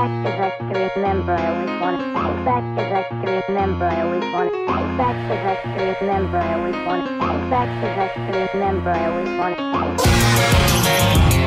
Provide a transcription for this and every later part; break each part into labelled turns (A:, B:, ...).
A: back cause I can remember I always to go back cause I can remember I always to go back cause I can remember I always to go back cause I can remember I always wanted to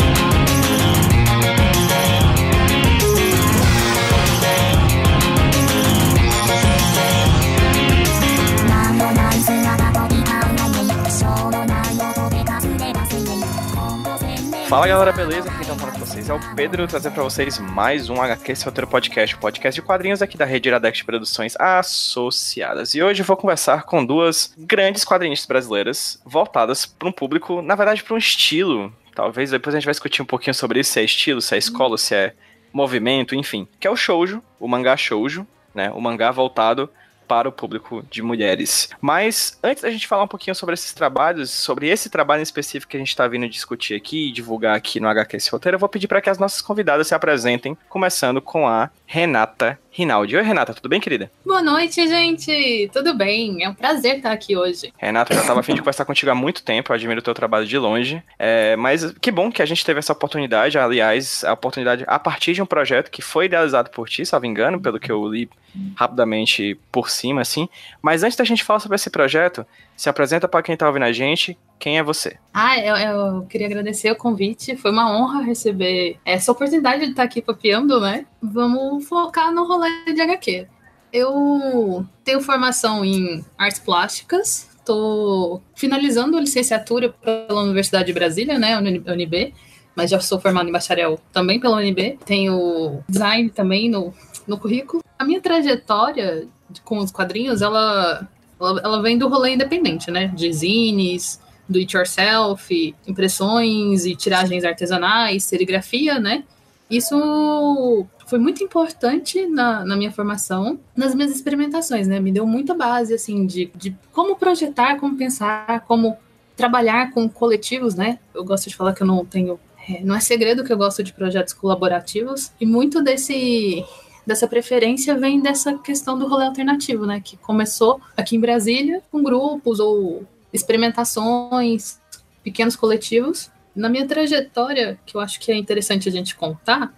B: Fala galera, beleza? Quem tá falando com vocês é o Pedro, trazendo pra vocês mais um HQ Roteiro Podcast, o podcast de quadrinhos aqui da Rede Iradex Produções Associadas. E hoje eu vou conversar com duas grandes quadrinistas brasileiras, voltadas para um público, na verdade, para um estilo. Talvez depois a gente vai discutir um pouquinho sobre isso, se é estilo, se é escola, se é movimento, enfim. Que é o shoujo, o mangá shoujo, né? O mangá voltado para o público de mulheres. Mas antes da gente falar um pouquinho sobre esses trabalhos, sobre esse trabalho em específico que a gente está vindo discutir aqui e divulgar aqui no HQS Roteiro, eu vou pedir para que as nossas convidadas se apresentem, começando com a Renata Rinaldi. Oi, Renata, tudo bem, querida?
C: Boa noite, gente. Tudo bem? É um prazer estar aqui hoje.
B: Renata, eu já estava afim de conversar contigo há muito tempo, eu admiro o teu trabalho de longe. É, mas que bom que a gente teve essa oportunidade, aliás, a oportunidade a partir de um projeto que foi idealizado por ti, salvo engano, pelo que eu li rapidamente por cima, assim. Mas antes da gente falar sobre esse projeto, se apresenta para quem está ouvindo a gente. Quem é você?
C: Ah, eu, eu, queria agradecer o convite. Foi uma honra receber essa oportunidade de estar aqui papeando, né? Vamos focar no rolê de HQ. Eu tenho formação em artes plásticas. Estou finalizando a licenciatura pela Universidade de Brasília, né? UNB. Mas já sou formado em bacharel também pela UNB. Tenho design também no, no currículo. A minha trajetória com os quadrinhos, ela ela, ela vem do rolê independente, né? De zines, do it yourself, impressões e tiragens artesanais, serigrafia, né? Isso foi muito importante na, na minha formação, nas minhas experimentações, né? Me deu muita base, assim, de, de como projetar, como pensar, como trabalhar com coletivos, né? Eu gosto de falar que eu não tenho. É, não é segredo que eu gosto de projetos colaborativos, e muito desse dessa preferência vem dessa questão do rolê alternativo, né? Que começou aqui em Brasília com grupos ou experimentações, pequenos coletivos. Na minha trajetória, que eu acho que é interessante a gente contar,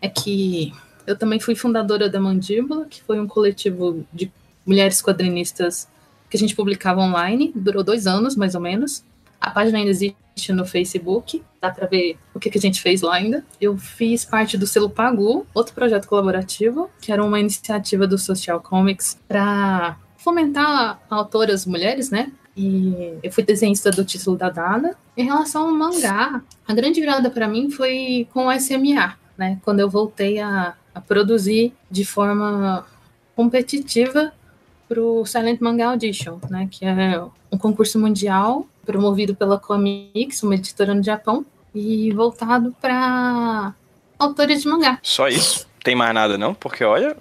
C: é que eu também fui fundadora da Mandíbula, que foi um coletivo de mulheres quadrinistas que a gente publicava online, durou dois anos mais ou menos. A página ainda existe no Facebook, dá para ver o que, que a gente fez lá ainda. Eu fiz parte do selo Pagu, outro projeto colaborativo, que era uma iniciativa do Social Comics para fomentar autoras mulheres, né? E eu fui desenhista do título da Dada. Em relação ao mangá, a grande virada para mim foi com o SMA, né? Quando eu voltei a, a produzir de forma competitiva para o Silent Manga Audition, né? Que é um concurso mundial promovido pela Comics, uma editora no Japão, e voltado para autores de mangá.
B: Só isso? Tem mais nada não? Porque olha,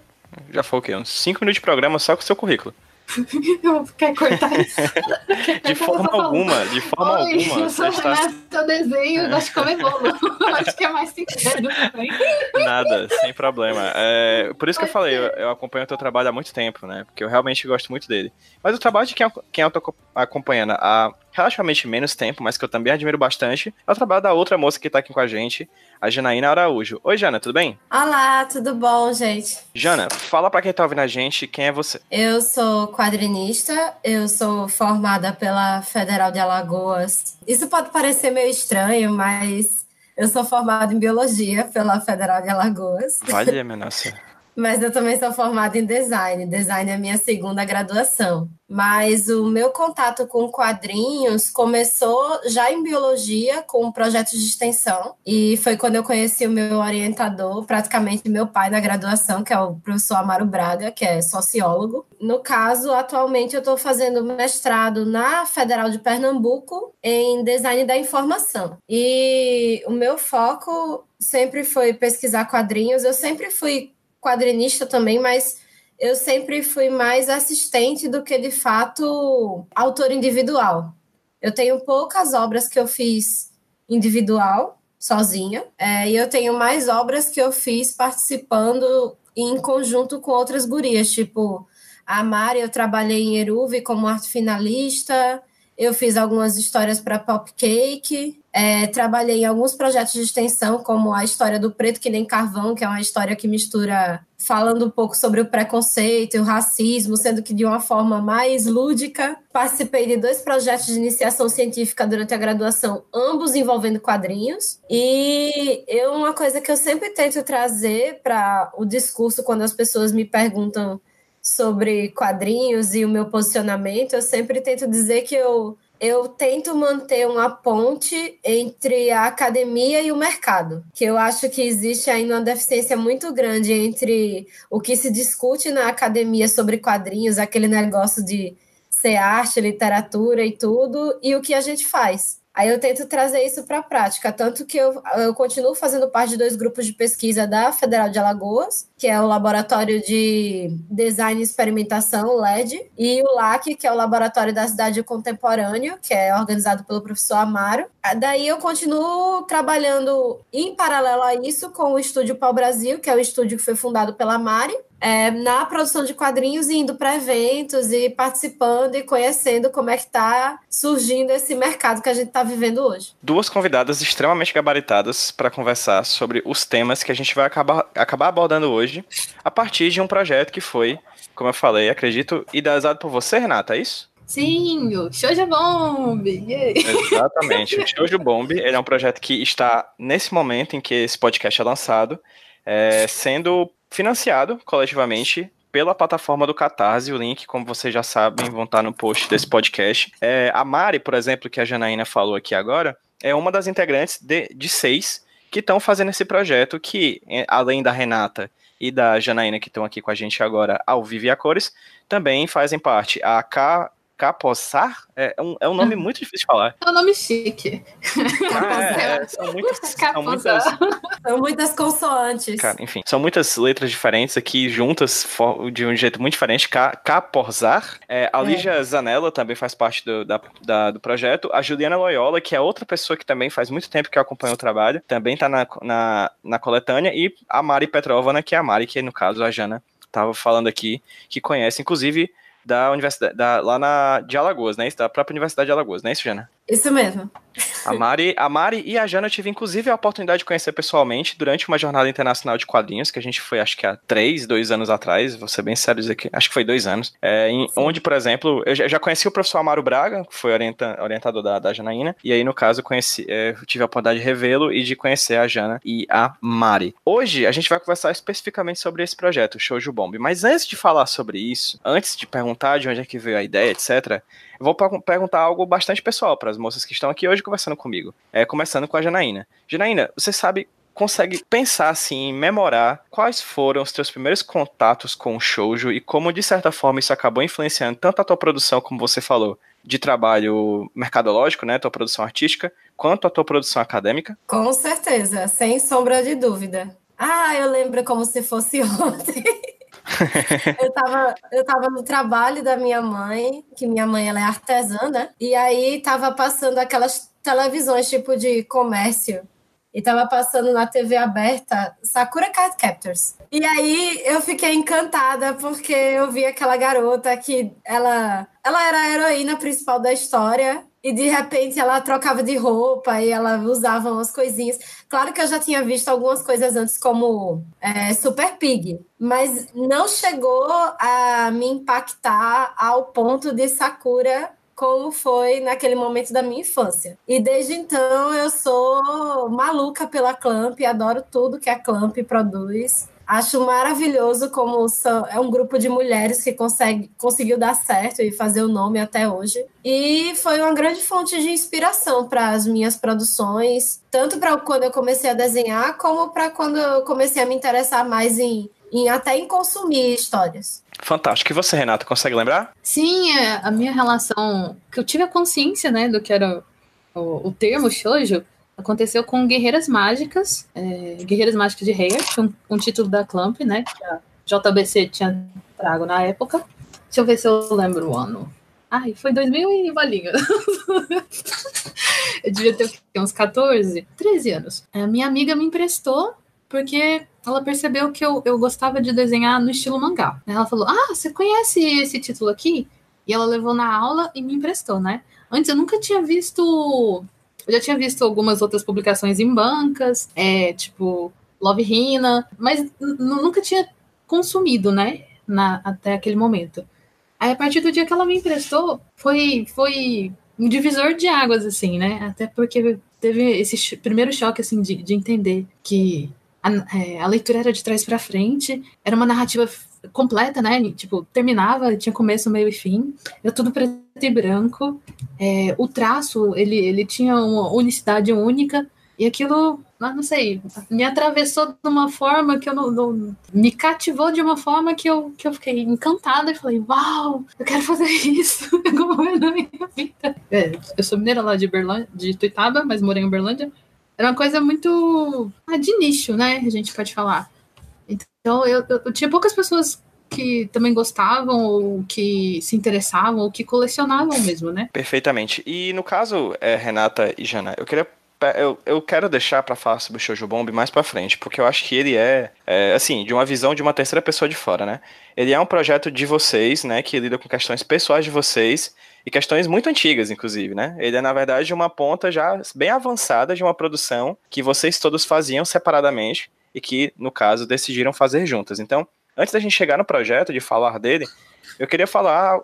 B: já foi o quê? Uns 5 minutos de programa só com o seu currículo.
C: Quer cortar isso?
B: de forma alguma, de forma
C: Oi,
B: alguma.
C: Eu sou está... seu desenho, eu de comer bolo. Acho que é mais também.
B: Nada, sem problema. É, por isso que eu falei, eu, eu, acompanho o teu trabalho há muito tempo, né? Porque eu realmente gosto muito dele. Mas o trabalho de quem, quem eu tô acompanhando há relativamente menos tempo, mas que eu também admiro bastante, é o trabalho da outra moça que tá aqui com a gente, a Janaína Araújo. Oi, Jana, tudo bem?
D: Olá, tudo bom, gente?
B: Jana, fala pra quem tá ouvindo a gente quem é você.
D: Eu sou quadrinista, eu sou formada pela Federal de Alagoas. Isso pode parecer meio estranho, mas eu sou formada em biologia pela Federal de Alagoas.
B: Vale, minha nossa.
D: Mas eu também sou formada em design. Design é a minha segunda graduação. Mas o meu contato com quadrinhos começou já em biologia, com projetos de extensão. E foi quando eu conheci o meu orientador, praticamente meu pai na graduação, que é o professor Amaro Braga, que é sociólogo. No caso, atualmente eu estou fazendo mestrado na Federal de Pernambuco em design da informação. E o meu foco sempre foi pesquisar quadrinhos. Eu sempre fui quadrinista também, mas eu sempre fui mais assistente do que de fato autor individual. Eu tenho poucas obras que eu fiz individual, sozinha, é, e eu tenho mais obras que eu fiz participando em conjunto com outras gurias, tipo a Mari, eu trabalhei em Eruve como arte finalista, eu fiz algumas histórias para Pop Cake, É, trabalhei em alguns projetos de extensão, como a história do Preto que nem Carvão, que é uma história que mistura falando um pouco sobre o preconceito e o racismo, sendo que de uma forma mais lúdica. Participei de dois projetos de iniciação científica durante a graduação, ambos envolvendo quadrinhos. E eu, uma coisa que eu sempre tento trazer para o discurso quando as pessoas me perguntam sobre quadrinhos e o meu posicionamento, eu sempre tento dizer que eu eu tento manter uma ponte entre a academia e o mercado, que eu acho que existe ainda uma deficiência muito grande entre o que se discute na academia sobre quadrinhos, aquele negócio de ser arte, literatura e tudo, e o que a gente faz. Aí eu tento trazer isso para a prática, tanto que eu, eu continuo fazendo parte de dois grupos de pesquisa da Federal de Alagoas, que é o Laboratório de Design e Experimentação, LED, e o LAC, que é o Laboratório da Cidade Contemporâneo, que é organizado pelo professor Amaro. Daí eu continuo trabalhando em paralelo a isso com o Estúdio Pau Brasil, que é o estúdio que foi fundado pela Mari, é, na produção de quadrinhos e indo para eventos e participando e conhecendo como é que está surgindo esse mercado que a gente está vivendo hoje.
B: Duas convidadas extremamente gabaritadas para conversar sobre os temas que a gente vai acabar, acabar abordando hoje a partir de um projeto que foi, como eu falei, acredito, idealizado por você, Renata, é isso?
C: Sim, o Shoujo Bomb!
B: Exatamente, o Shoujo Bomb ele é um projeto que está nesse momento em que esse podcast é lançado, é, sendo financiado coletivamente pela plataforma do Catarse. O link, como vocês já sabem, vão estar no post desse podcast. É, a Mari, por exemplo, que a Janaína falou aqui agora, é uma das integrantes de, de seis que estão fazendo esse projeto, que, é, além da Renata e da Janaína, que estão aqui com a gente agora ao vivo e a cores, também fazem parte a K, Capoçar é um, é um nome muito difícil de falar.
C: É um nome chique.
B: Ah, é, é, são, muitas, são, muitas,
D: são muitas consoantes.
B: Cara, enfim, são muitas letras diferentes aqui juntas de um jeito muito diferente. Caporzar. É, a é. Lígia Zanella também faz parte do, da, da, do projeto. A Juliana Loyola, que é outra pessoa que também faz muito tempo que acompanha o trabalho, também está na, na, na coletânea. E a Mari Petrovna, que é a Mari, que no caso a Jana estava falando aqui, que conhece, inclusive da universidade, da, lá na, de Alagoas, né? Da própria Universidade de Alagoas, não é isso, Jana?
D: Isso mesmo.
B: A Mari, a Mari e a Jana eu tive, inclusive, a oportunidade de conhecer pessoalmente durante uma jornada internacional de quadrinhos, que a gente foi, acho que há três, dois anos atrás, vou ser bem sério dizer que acho que foi dois anos, é, em, onde, por exemplo, eu já conheci o professor Amaro Braga, que foi orienta, orientador da, da Janaína, e aí, no caso, eu conheci, é, tive a oportunidade de revê-lo e de conhecer a Jana e a Mari. Hoje, a gente vai conversar especificamente sobre esse projeto, o Shoujo Bomb, mas antes de falar sobre isso, antes de perguntar de onde é que veio a ideia, etc., vou perguntar algo bastante pessoal para as moças que estão aqui hoje conversando comigo. É, começando com a Janaína. Janaína, você sabe consegue pensar assim, memorar quais foram os teus primeiros contatos com o shoujo e como de certa forma isso acabou influenciando tanto a tua produção, como você falou, de trabalho mercadológico, né, tua produção artística, quanto a tua produção acadêmica?
D: Com certeza, sem sombra de dúvida. Ah, eu lembro como se fosse ontem. eu, tava, eu tava no trabalho da minha mãe, que minha mãe ela é artesã, né? E aí tava passando aquelas televisões tipo de comércio. E tava passando na TV aberta Sakura Card Captors. E aí eu fiquei encantada porque eu vi aquela garota que ela, ela era a heroína principal da história e de repente ela trocava de roupa e ela usava umas coisinhas. Claro que eu já tinha visto algumas coisas antes, como é, Super Pig, mas não chegou a me impactar ao ponto de Sakura como foi naquele momento da minha infância. E desde então eu sou maluca pela Clamp, adoro tudo que a Clamp produz. Acho maravilhoso como são, é um grupo de mulheres que consegue, conseguiu dar certo e fazer o nome até hoje. E foi uma grande fonte de inspiração para as minhas produções, tanto para quando eu comecei a desenhar, como para quando eu comecei a me interessar mais em, em até em consumir histórias.
B: Fantástico. E você, Renata, consegue lembrar?
C: Sim, é, a minha relação. que eu tive a consciência, né, do que era o, o termo shoujo aconteceu com Guerreiras Mágicas, é, Guerreiras Mágicas de Rei, um, um, título da Clamp, né? Que a JBC tinha trago na época. Deixa eu ver se eu lembro o ano. Ai, foi 2000 e bolinha. eu devia ter uns 14, 13 anos. A minha amiga me emprestou porque ela percebeu que eu, eu gostava de desenhar no estilo mangá. Ela falou: Ah, você conhece esse título aqui? E ela levou na aula e me emprestou, né? Antes eu nunca tinha visto Eu já tinha visto algumas outras publicações em bancas, é, tipo Love Hina, mas nunca tinha consumido, né? Na, até aquele momento. Aí, a partir do dia que ela me emprestou, foi, foi um divisor de águas, assim, né? Até porque teve esse primeiro choque, assim, de, de entender que a, é, a leitura era de trás para frente, era uma narrativa completa, né? Tipo, terminava, tinha começo, meio e fim. Era tudo preto e branco. É, o traço, ele, ele tinha uma unicidade única. E aquilo, ah, não sei, me atravessou de uma forma que eu não, não, me cativou de uma forma que eu, que eu fiquei encantada e falei, uau, eu quero fazer isso minha vida. É, eu sou mineira lá de Berlândia, de Tuitaba, mas morei em Uberlândia. Era uma coisa muito ah, de nicho, né? A gente pode falar. Então eu, eu, tinha poucas pessoas que também gostavam, ou que se interessavam, ou que colecionavam mesmo, né?
B: Perfeitamente. E no caso, é, Renata e Jana, eu queria eu, eu quero deixar para falar sobre o Shoujo Bomb mais para frente, porque eu acho que ele é, é, assim, de uma visão de uma terceira pessoa de fora, né? Ele é um projeto de vocês, né, que lida com questões pessoais de vocês e questões muito antigas, inclusive, né? Ele é, na verdade, uma ponta já bem avançada de uma produção que vocês todos faziam separadamente e que, no caso, decidiram fazer juntas. Então, antes da gente chegar no projeto, de falar dele, eu queria falar,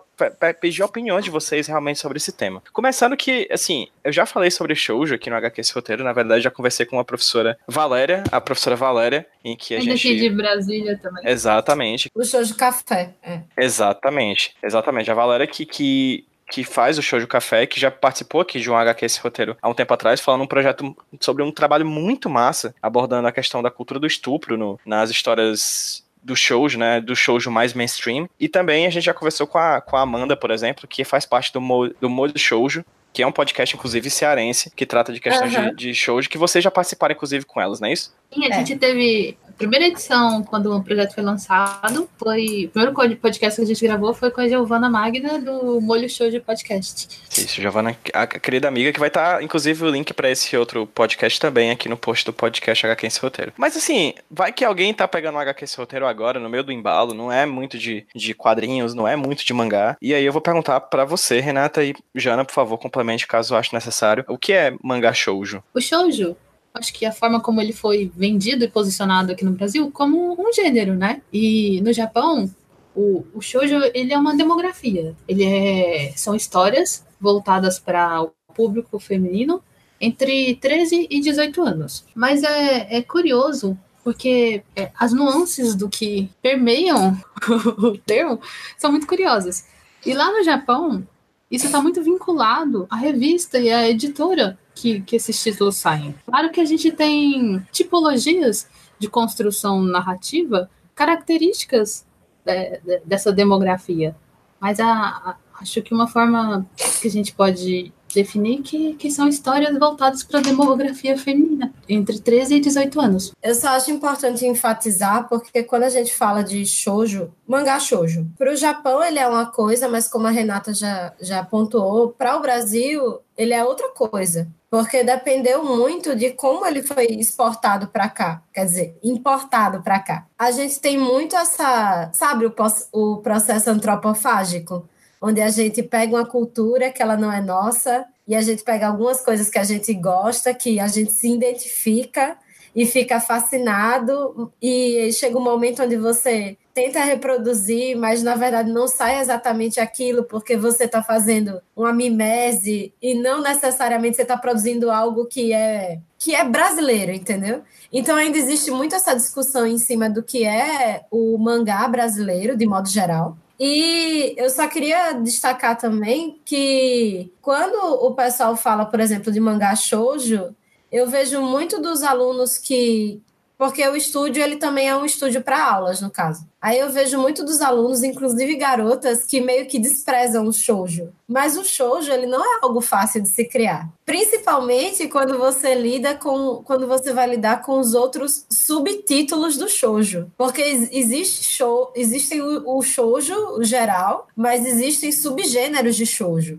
B: pedir opiniões de vocês realmente sobre esse tema. Começando que, assim, eu já falei sobre shoujo aqui no HQS Roteiro, na verdade já conversei com a professora Valéria, a professora Valéria, em que a gente...
C: Daqui de Brasília também.
B: Exatamente.
D: O shoujo café, é.
B: Exatamente, exatamente. A Valéria que, que que faz o Shoujo Café, que já participou aqui de um HQS roteiro há um tempo atrás, falando um projeto sobre um trabalho muito massa, abordando a questão da cultura do estupro no, nas histórias do shoujo, né, do shoujo mais mainstream. E também a gente já conversou com a, com a Amanda, por exemplo, que faz parte do, Mo, do Modo Shoujo, que é um podcast, inclusive, cearense, que trata de questões uhum. de, de shoujo, que vocês já participaram, inclusive, com elas, não é isso?
C: Sim, a é. gente teve primeira edição, quando o projeto foi lançado, foi. O primeiro podcast que a gente gravou foi com a Giovana Magna, do Molho Show de Podcast.
B: Isso, Giovana, a querida amiga, que vai estar, tá, inclusive, o link para esse outro podcast também aqui no post do podcast HQ esse roteiro. Mas assim, vai que alguém tá pegando o HQ esse roteiro agora, no meio do embalo, não é muito de, de quadrinhos, não é muito de mangá. E aí eu vou perguntar para você, Renata e Jana, por favor, complemente caso ache necessário. O que é mangá shoujo?
C: O shoujo acho que a forma como ele foi vendido e posicionado aqui no Brasil como um gênero, né? E no Japão, o, o shoujo ele é uma demografia. Ele é são histórias voltadas para o público feminino entre 13 e 18 anos. Mas é, é curioso porque é, as nuances do que permeiam o termo são muito curiosas. E lá no Japão, isso está muito vinculado à revista e à editora que, que esses títulos saem. Claro que a gente tem tipologias de construção narrativa, características é, dessa demografia, mas a, a, acho que uma forma que a gente pode definir que, que são histórias voltadas para a demografia feminina, entre 13 e 18 anos.
D: Eu só acho importante enfatizar, porque quando a gente fala de shoujo, mangá shoujo, para o Japão ele é uma coisa, mas como a Renata já, já pontuou, para o Brasil ele é outra coisa porque dependeu muito de como ele foi exportado para cá, quer dizer, importado para cá. A gente tem muito essa, sabe, o, o processo antropofágico, onde a gente pega uma cultura que ela não é nossa e a gente pega algumas coisas que a gente gosta, que a gente se identifica e fica fascinado e chega um momento onde você tenta reproduzir, mas na verdade não sai exatamente aquilo porque você está fazendo uma mimese e não necessariamente você está produzindo algo que é que é brasileiro, entendeu? Então ainda existe muito essa discussão em cima do que é o mangá brasileiro de modo geral. E eu só queria destacar também que quando o pessoal fala, por exemplo, de mangá shoujo, eu vejo muito dos alunos que porque o estúdio ele também é um estúdio para aulas, no caso. Aí eu vejo muito dos alunos, inclusive garotas, que meio que desprezam o shoujo. Mas o shoujo ele não é algo fácil de se criar, principalmente quando você lida com quando você vai lidar com os outros subtítulos do shoujo, porque existe show, existem o, o shoujo geral, mas existem subgêneros de shoujo.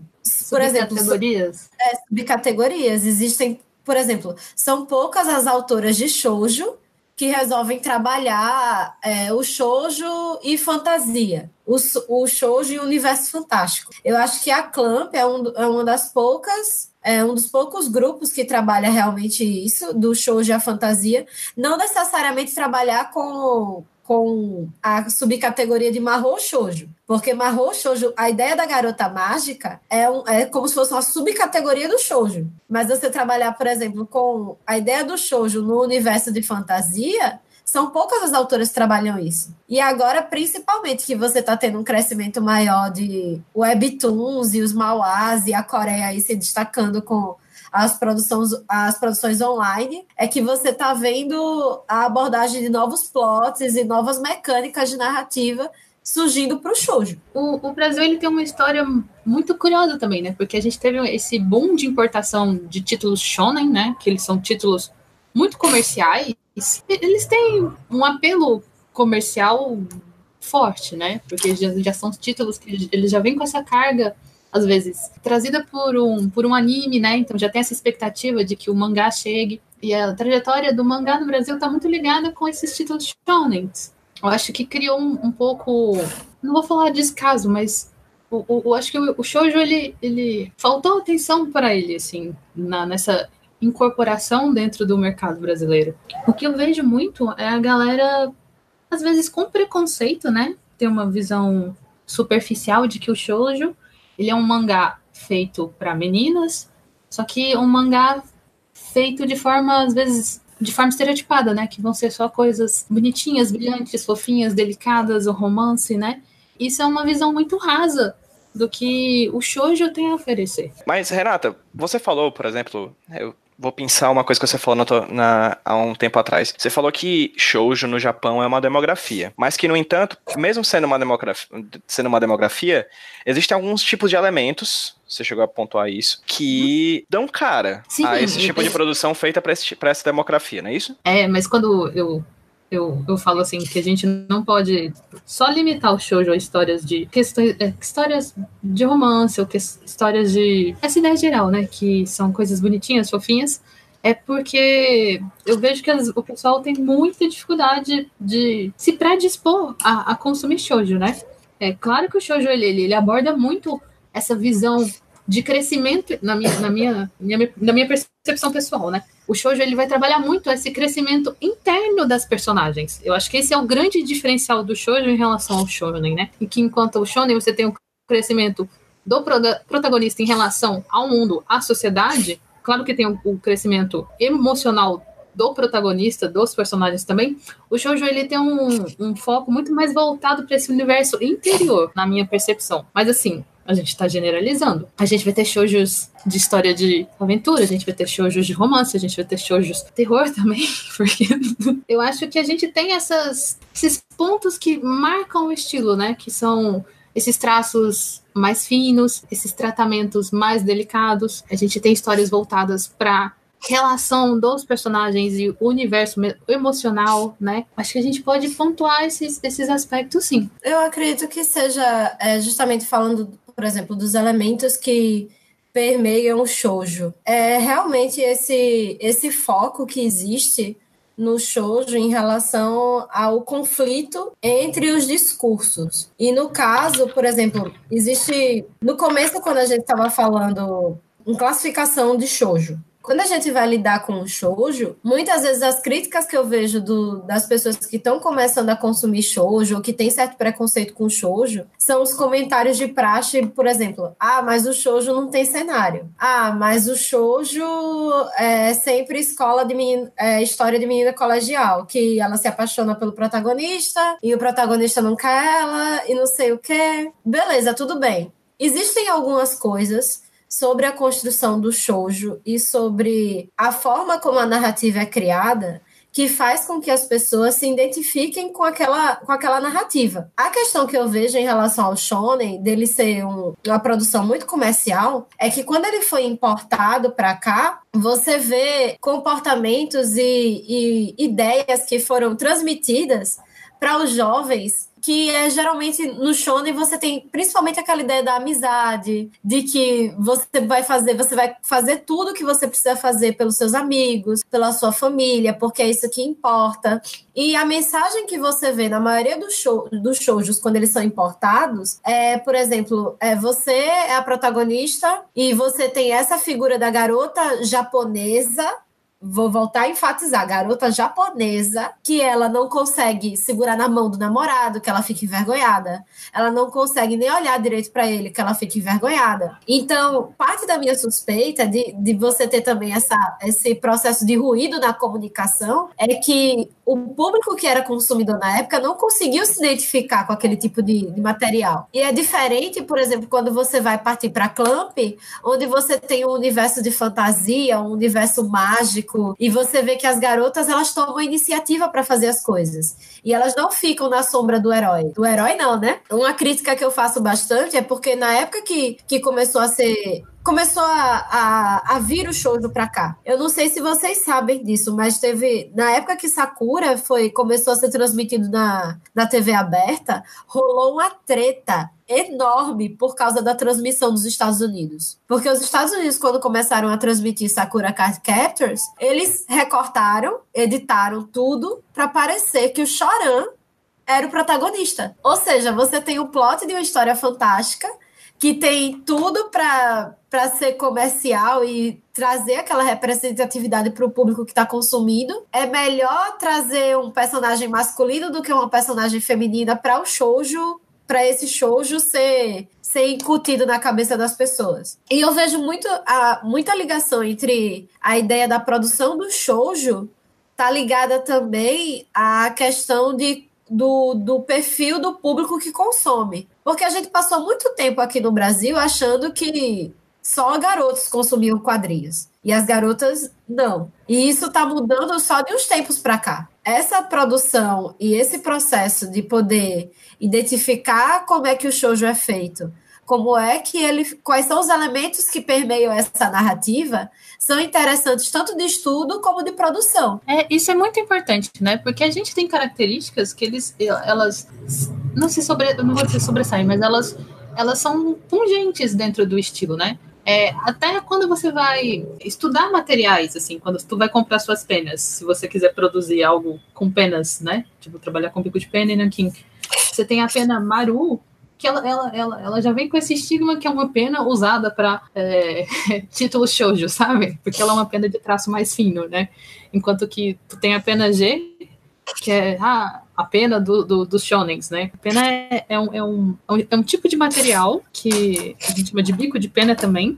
C: Por exemplo, subcategorias.
D: É, subcategorias. Existem, por exemplo, são poucas as autoras de shoujo que resolvem trabalhar é, o shoujo e fantasia, o, o shoujo e o universo fantástico. Eu acho que a Clamp é, um, é uma das poucas é um dos poucos grupos que trabalha realmente isso, do shoujo e a fantasia, não necessariamente trabalhar com com a subcategoria de Mahou Shoujo. Porque Mahou Shoujo, a ideia da garota mágica é, um, é como se fosse uma subcategoria do shoujo. Mas você trabalhar, por exemplo, com a ideia do shoujo no universo de fantasia, são poucas as autoras que trabalham isso. E agora, principalmente, que você está tendo um crescimento maior de webtoons e os mauás e a Coreia aí se destacando com as produções, as produções online, é que você está vendo a abordagem de novos plots e novas mecânicas de narrativa surgindo para o shoujo.
C: O Brasil ele tem uma história muito curiosa também, né? Porque a gente teve esse boom de importação de títulos shonen, né? Que eles são títulos muito comerciais. Eles têm um apelo comercial forte, né? Porque já, já são títulos que eles já vêm com essa carga às vezes, trazida por um, por um anime, né? Então já tem essa expectativa de que o mangá chegue. E a trajetória do mangá no Brasil está muito ligada com esses títulos shonen. Eu acho que criou um, um pouco. Não vou falar descaso, mas eu, eu, acho que o, o shoujo ele, ele faltou atenção para ele assim na, nessa incorporação dentro do mercado brasileiro. O que eu vejo muito é a galera às vezes com preconceito, né? Ter uma visão superficial de que o shoujo ele é um mangá feito para meninas, só que um mangá feito de forma, às vezes, de forma estereotipada, né? Que vão ser só coisas bonitinhas, brilhantes, fofinhas, delicadas, o romance, né? Isso é uma visão muito rasa do que o shoujo tem a oferecer.
B: Mas, Renata, você falou, por exemplo, eu vou pensar uma coisa que você falou na, na, há um tempo atrás. Você falou que shoujo no Japão é uma demografia, mas que, no entanto, mesmo sendo uma demografia, sendo uma demografia existem alguns tipos de elementos, você chegou a pontuar isso, que dão cara Sim, a esse tipo de produção feita para essa demografia, não é isso?
C: É, mas quando eu eu, eu falo assim que a gente não pode só limitar o shoujo a histórias de questões, é, histórias de romance ou que, histórias de essa ideia geral, né, que são coisas bonitinhas, fofinhas, é porque eu vejo que as, o pessoal tem muita dificuldade de se predispor a, a consumir shoujo, né? É claro que o shoujo ele, ele, aborda muito essa visão de crescimento na minha, na minha, minha, na minha percepção pessoal, né? O shoujo ele vai trabalhar muito esse crescimento interno das personagens. Eu acho que esse é o grande diferencial do shoujo em relação ao shonen, né? E que enquanto o shonen você tem o crescimento do protagonista em relação ao mundo, à sociedade, claro que tem o crescimento emocional do protagonista, dos personagens também, o shoujo ele tem um, um foco muito mais voltado para esse universo interior, na minha percepção. Mas assim, a gente tá generalizando. A gente vai ter shoujos de história de aventura, a gente vai ter shoujos de romance, a gente vai ter shoujos de terror também, porque eu acho que a gente tem essas, esses pontos que marcam o estilo, né? Que são esses traços mais finos, esses tratamentos mais delicados. A gente tem histórias voltadas para relação dos personagens e o universo emocional, né? Acho que a gente pode pontuar esses, esses aspectos, sim.
D: Eu acredito que seja é, justamente falando por exemplo, dos elementos que permeiam o shoujo. É realmente esse, esse foco que existe no shoujo em relação ao conflito entre os discursos. E no caso, por exemplo, existe no começo quando a gente estava falando em classificação de shoujo, quando a gente vai lidar com o shoujo, muitas vezes as críticas que eu vejo do, das pessoas que estão começando a consumir shoujo ou que tem certo preconceito com shoujo são os comentários de praxe, por exemplo, ah, mas o shoujo não tem cenário. Ah, mas o shoujo é sempre escola de menina, é, história de menina colegial, que ela se apaixona pelo protagonista e o protagonista não quer ela e não sei o que. Beleza, tudo bem. Existem algumas coisas sobre a construção do shoujo e sobre a forma como a narrativa é criada que faz com que as pessoas se identifiquem com aquela, com aquela narrativa. A questão que eu vejo em relação ao shonen, dele ser um, uma produção muito comercial, é que quando ele foi importado para cá, você vê comportamentos e, e ideias que foram transmitidas para os jovens que é geralmente no shonen você tem principalmente aquela ideia da amizade, de que você vai fazer, você vai fazer tudo que você precisa fazer pelos seus amigos, pela sua família, porque é isso que importa. E a mensagem que você vê na maioria dos, show, dos shoujos quando eles são importados é, por exemplo, é você é a protagonista e você tem essa figura da garota japonesa vou voltar a enfatizar, garota japonesa, que ela não consegue segurar na mão do namorado, que ela fica envergonhada. Ela não consegue nem olhar direito para ele, que ela fica envergonhada. Então, parte da minha suspeita de, de você ter também essa, esse processo de ruído na comunicação é que o público que era consumidor na época não conseguiu se identificar com aquele tipo de, de material. E é diferente, por exemplo, quando você vai partir para Clamp, onde você tem um universo de fantasia, um universo mágico, e você vê que as garotas elas tomam iniciativa para fazer as coisas. E elas não ficam na sombra do herói. Do herói não, né? Uma crítica que eu faço bastante é porque na época que, que começou a ser começou a, a, a vir o shoujo pra cá. Eu não sei se vocês sabem disso, mas teve. Na época que Sakura foi, começou a ser transmitido na, na TV aberta, rolou uma treta enorme por causa da transmissão dos Estados Unidos. Porque os Estados Unidos, quando começaram a transmitir Sakura Card Captors, eles recortaram, editaram tudo para parecer que o Choran era o protagonista. Ou seja, você tem o plot de uma história fantástica que tem tudo para ser comercial e trazer aquela representatividade para o público que está consumindo. É melhor trazer um personagem masculino do que uma personagem feminina para o shoujo para esse shoujo ser, ser incutido na cabeça das pessoas. E eu vejo muito a, muita ligação entre a ideia da produção do shoujo tá ligada também à questão de, do, do perfil do público que consome. Porque a gente passou muito tempo aqui no Brasil achando que só garotos consumiam quadrinhos. E as garotas não. E isso está mudando só de uns tempos para cá. Essa produção e esse processo de poder identificar como é que o shoujo é feito, como é que ele, quais são os elementos que permeiam essa narrativa, são interessantes tanto de estudo como de produção.
C: É, isso é muito importante, né? Porque a gente tem características que eles, elas não se sobre, não vou dizer sobressaem, mas elas elas são pungentes dentro do estilo, né? É, até quando você vai estudar materiais, assim, quando tu vai comprar suas penas, se você quiser produzir algo com penas, né? Tipo, trabalhar com pico de pena e nanquim. Você tem a pena Maru, que ela, ela, ela, ela já vem com esse estigma que é uma pena usada para é, títulos shoujo, sabe? Porque ela é uma pena de traço mais fino, né? Enquanto que tu tem a pena G, que é ah, a pena do, do, dos shonens, né? A pena é, é, um, é, um, é um tipo de material que a gente chama de bico de pena também,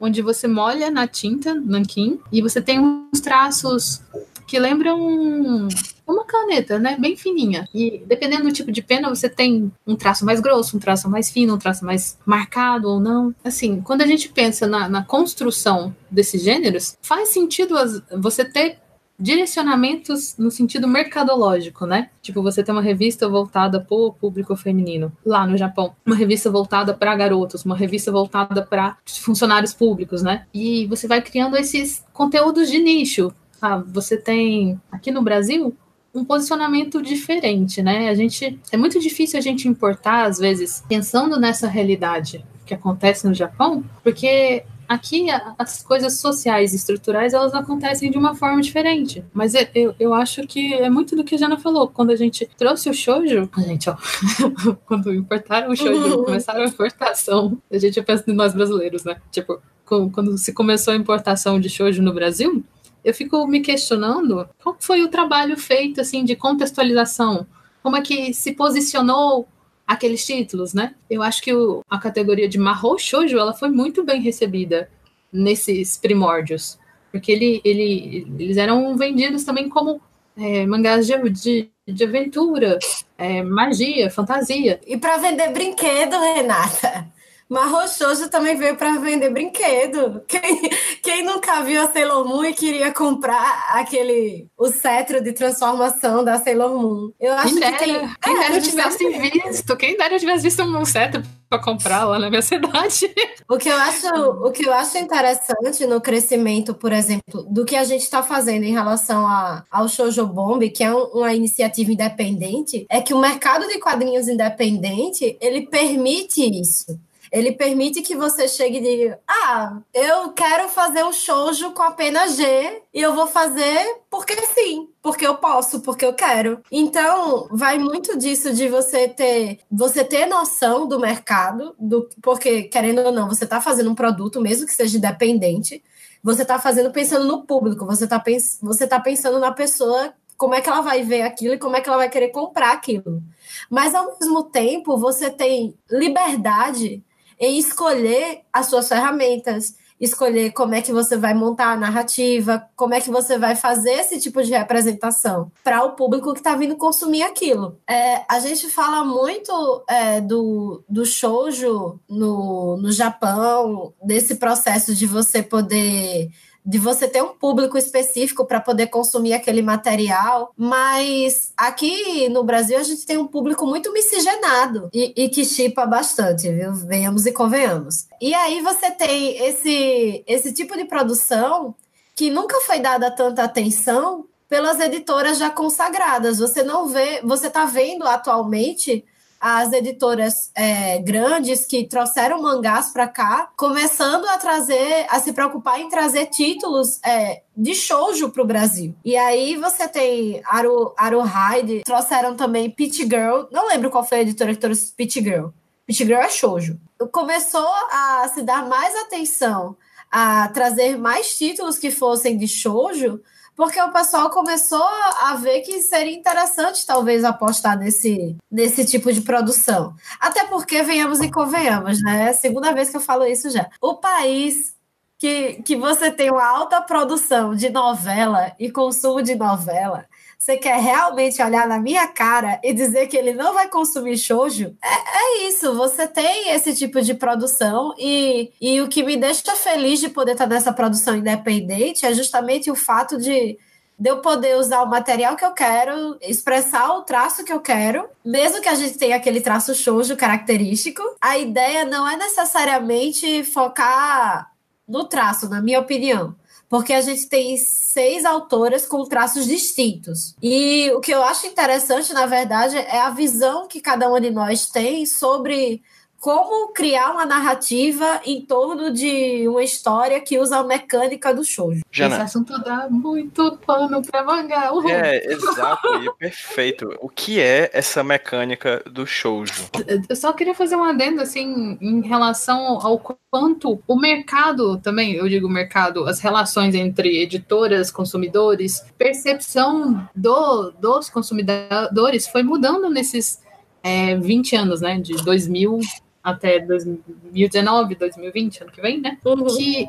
C: onde você molha na tinta, nanquim, e você tem uns traços que lembram uma caneta, né? Bem fininha. E dependendo do tipo de pena, você tem um traço mais grosso, um traço mais fino, um traço mais marcado ou não. Assim, quando a gente pensa na, na construção desses gêneros, faz sentido as, você ter direcionamentos no sentido mercadológico, né? Tipo, você tem uma revista voltada para o público feminino lá no Japão, uma revista voltada para garotos, uma revista voltada para funcionários públicos, né? E você vai criando esses conteúdos de nicho. Ah, você tem aqui no Brasil um posicionamento diferente, né? A gente é muito difícil a gente importar às vezes pensando nessa realidade que acontece no Japão, porque Aqui, as coisas sociais e estruturais, elas acontecem de uma forma diferente. Mas eu, eu acho que é muito do que a Jana falou. Quando a gente trouxe o shoujo, a gente, ó, quando importaram o shoujo, uhum. começaram a importação, a gente pensa em nós brasileiros, né? Tipo, quando se começou a importação de shoujo no Brasil, eu fico me questionando qual foi o trabalho feito, assim, de contextualização. Como é que se posicionou aqueles títulos, né? Eu acho que o, a categoria de Mahou Shoujo ela foi muito bem recebida nesses primórdios, porque ele, ele, eles eram vendidos também como é, mangás de, de, de aventura, é, magia, fantasia.
D: E para vender brinquedo, Renata. Mas Shoujo também veio para vender brinquedo. Quem, quem nunca viu a Sailor Moon e queria comprar aquele o cetro de transformação da Sailor Moon?
C: Eu acho quem que tem. Quem é, dera eu tivesse visto, quem dera eu tivesse visto um cetro para comprar lá na minha cidade.
D: O que eu acho, o que eu acho interessante no crescimento, por exemplo, do que a gente está fazendo em relação a, ao Shoujo Bomb, que é um, uma iniciativa independente, é que o mercado de quadrinhos independente ele permite isso. Ele permite que você chegue e diga: Ah, eu quero fazer um shoujo com apenas G e eu vou fazer porque sim, porque eu posso, porque eu quero. Então, vai muito disso de você ter, você ter noção do mercado, do porque querendo ou não, você está fazendo um produto mesmo que seja independente, você está fazendo pensando no público, você está pens tá pensando na pessoa como é que ela vai ver aquilo e como é que ela vai querer comprar aquilo. Mas ao mesmo tempo, você tem liberdade em escolher as suas ferramentas, escolher como é que você vai montar a narrativa, como é que você vai fazer esse tipo de representação para o público que está vindo consumir aquilo. É, a gente fala muito é, do, do shoujo no, no Japão, desse processo de você poder de você ter um público específico para poder consumir aquele material, mas aqui no Brasil a gente tem um público muito miscigenado e, e que chipa bastante, viu? Venhamos e convenhamos. E aí você tem esse, esse tipo de produção que nunca foi dada tanta atenção pelas editoras já consagradas. Você não vê, você está vendo atualmente as editoras é, grandes que trouxeram mangás para cá, começando a trazer, a se preocupar em trazer títulos é, de shoujo para o Brasil. E aí você tem Aru, Aru Hyde, trouxeram também Pit Girl, não lembro qual foi a editora que trouxe Pit Girl. Pit Girl é shoujo. Começou a se dar mais atenção a trazer mais títulos que fossem de shoujo, porque o pessoal começou a ver que seria interessante talvez apostar nesse, nesse tipo de produção. Até porque, venhamos e convenhamos, né? É a segunda vez que eu falo isso já. O país que, que você tem uma alta produção de novela e consumo de novela você quer realmente olhar na minha cara e dizer que ele não vai consumir shoujo? É, é isso, você tem esse tipo de produção e, e o que me deixa feliz de poder estar nessa produção independente é justamente o fato de de eu poder usar o material que eu quero, expressar o traço que eu quero, mesmo que a gente tenha aquele traço shoujo característico, a ideia não é necessariamente focar no traço, na minha opinião porque a gente tem seis autoras com traços distintos. E o que eu acho interessante, na verdade, é a visão que cada uma de nós tem sobre como criar uma narrativa em torno de uma história que usa a mecânica do shoujo.
C: Jana. Esse assunto dá muito pano pra mangá.
B: Uhum. É, exato, e perfeito. O que é essa mecânica do shoujo?
C: Eu só queria fazer um adendo, assim, em relação ao quanto o mercado também, eu digo mercado, as relações entre editoras, consumidores, percepção do, dos consumidores foi mudando nesses é, 20 anos, né, de 2000 até 2019, 2020, ano que vem, né? Uhum. Que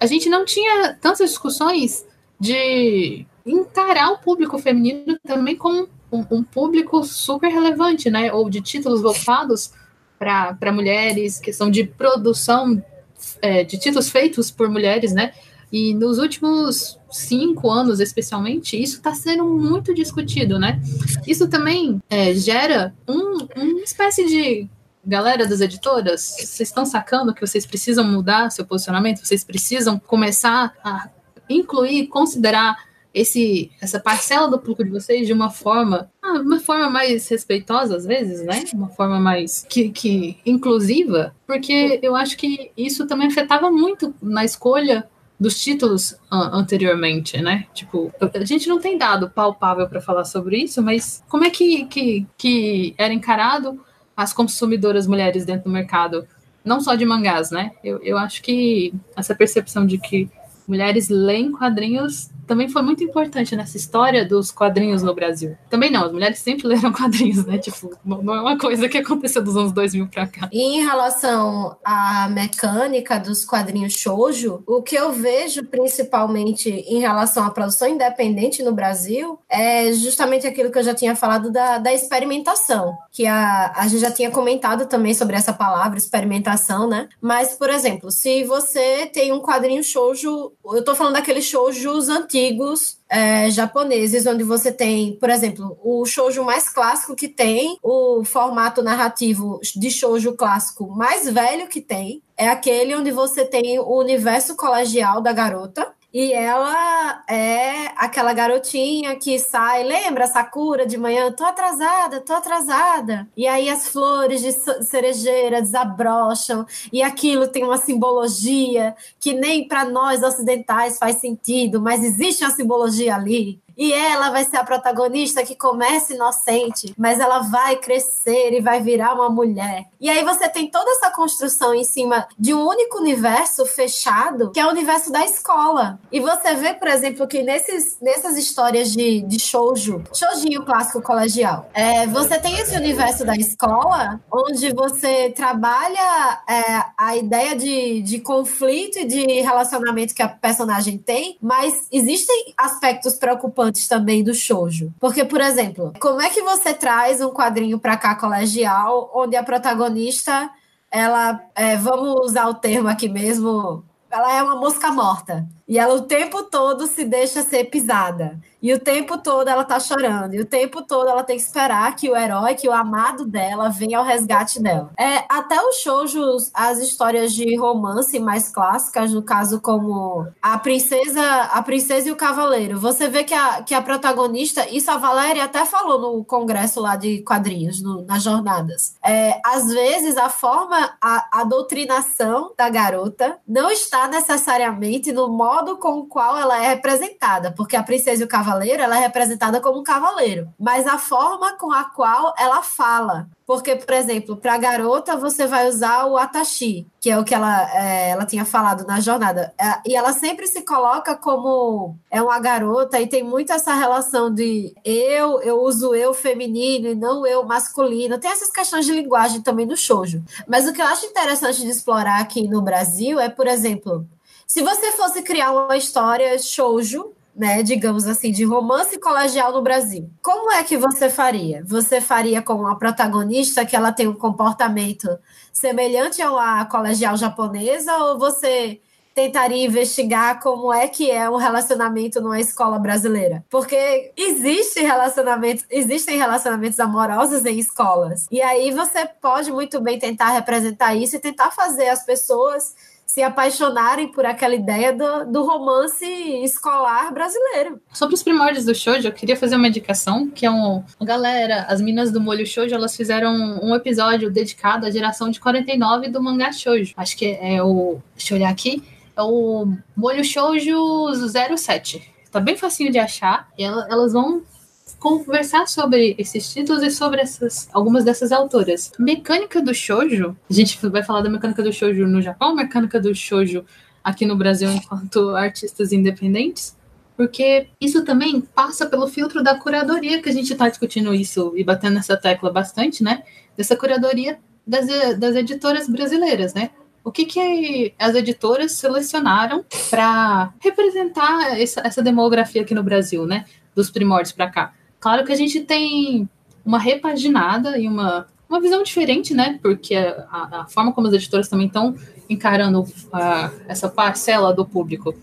C: a gente não tinha tantas discussões de encarar o público feminino também como um, um público super relevante, né? Ou de títulos voltados para mulheres, questão de produção é, de títulos feitos por mulheres, né? E nos últimos cinco anos, especialmente, isso está sendo muito discutido, né? Isso também é, gera um, uma espécie de galera das editoras, vocês estão sacando que vocês precisam mudar seu posicionamento, vocês precisam começar a incluir, considerar esse, essa parcela do público de vocês de uma forma, ah, uma forma mais respeitosa às vezes, né? Uma forma mais que, que inclusiva, porque eu acho que isso também afetava muito na escolha dos títulos anteriormente, né? Tipo, a gente não tem dado palpável para falar sobre isso, mas como é que, que, que era encarado as consumidoras mulheres dentro do mercado, não só de mangás, né? Eu, eu acho que essa percepção de que mulheres leem quadrinhos também foi muito importante nessa história dos quadrinhos no Brasil. Também não, as mulheres sempre leram quadrinhos, né? Tipo, não é uma coisa que aconteceu dos anos 2000 pra cá.
D: E em relação à mecânica dos quadrinhos shoujo, o que eu vejo principalmente em relação à produção independente no Brasil é justamente aquilo que eu já tinha falado da, da experimentação, que a, a gente já tinha comentado também sobre essa palavra, experimentação, né? Mas, por exemplo, se você tem um quadrinho shoujo, eu tô falando daqueles shoujos antigos é, japoneses, onde você tem, por exemplo, o shoujo mais clássico que tem, o formato narrativo de shoujo clássico mais velho que tem, é aquele onde você tem o universo colegial da garota, e ela é aquela garotinha que sai, lembra Sakura de manhã? Tô atrasada, tô atrasada. E aí as flores de cerejeira desabrocham e aquilo tem uma simbologia que nem para nós ocidentais faz sentido, mas existe uma simbologia ali. E ela vai ser a protagonista que começa inocente, mas ela vai crescer e vai virar uma mulher. E aí você tem toda essa construção em cima de um único universo fechado, que é o universo da escola. E você vê, por exemplo, que nesses, nessas histórias de, de shoujo, shoujinho clássico colegial, é, você tem esse universo da escola, onde você trabalha é, a ideia de, de conflito e de relacionamento que a personagem tem, mas existem aspectos preocupantes também do shoujo. Porque, por exemplo, como é que você traz um quadrinho para cá colegial onde a protagonista ela, é, vamos usar o termo aqui mesmo, ela é uma mosca morta. E ela o tempo todo se deixa ser pisada. E o tempo todo ela tá chorando. E o tempo todo ela tem que esperar que o herói, que o amado dela, venha ao resgate dela. É, até os shoujos, as histórias de romance mais clássicas, no caso como a princesa, a princesa e o cavaleiro. Você vê que a, que a protagonista, isso a Valéria até falou no congresso lá de quadrinhos, no, nas jornadas. É, às vezes a forma, a, a doutrinação da garota não está necessariamente no modo com o qual ela é representada, porque a princesa e o cavaleiro cavaleiro, ela é representada como um cavaleiro, mas a forma com a qual ela fala. Porque, por exemplo, para a garota você vai usar o atashi, que é o que ela, é, ela tinha falado na jornada. É, e ela sempre se coloca como é uma garota e tem muito essa relação de eu, eu uso eu feminino e não eu masculino. Tem essas questões de linguagem também no shoujo. Mas o que eu acho interessante de explorar aqui no Brasil é, por exemplo, se você fosse criar uma história shoujo, né, digamos assim, de romance colegial no Brasil. Como é que você faria? Você faria com uma protagonista que ela tem um comportamento semelhante ao a colegial japonesa ou você tentaria investigar como é que é um relacionamento numa escola brasileira. Porque existe relacionamento, existem relacionamentos amorosos em escolas. E aí você pode muito bem tentar representar isso e tentar fazer as pessoas se apaixonarem por aquela ideia do, do romance escolar brasileiro.
C: Sobre os primórdios do shoujo, eu queria fazer uma indicação, que é um... Galera, as minas do Molho Shoujo, elas fizeram um episódio dedicado à geração de 49 do mangá shoujo. Acho que é o... Deixa eu olhar aqui. É o Molho Shoujo 07. Tá bem facinho de achar. E elas vão conversar sobre esses títulos e sobre essas, algumas dessas autoras. Mecânica do shoujo, a gente vai falar da mecânica do shoujo no Japão, mecânica do shoujo aqui no Brasil enquanto artistas independentes, porque isso também passa pelo filtro da curadoria que a gente está discutindo isso e batendo nessa tecla bastante, né? Dessa curadoria das, das editoras brasileiras, né? O que, que as editoras selecionaram para representar essa, essa demografia aqui no Brasil, né? Dos primórdios para cá. Claro que a gente tem uma repaginada e uma, uma visão diferente, né? Porque a, a forma como as editoras também estão encarando a, essa parcela do público,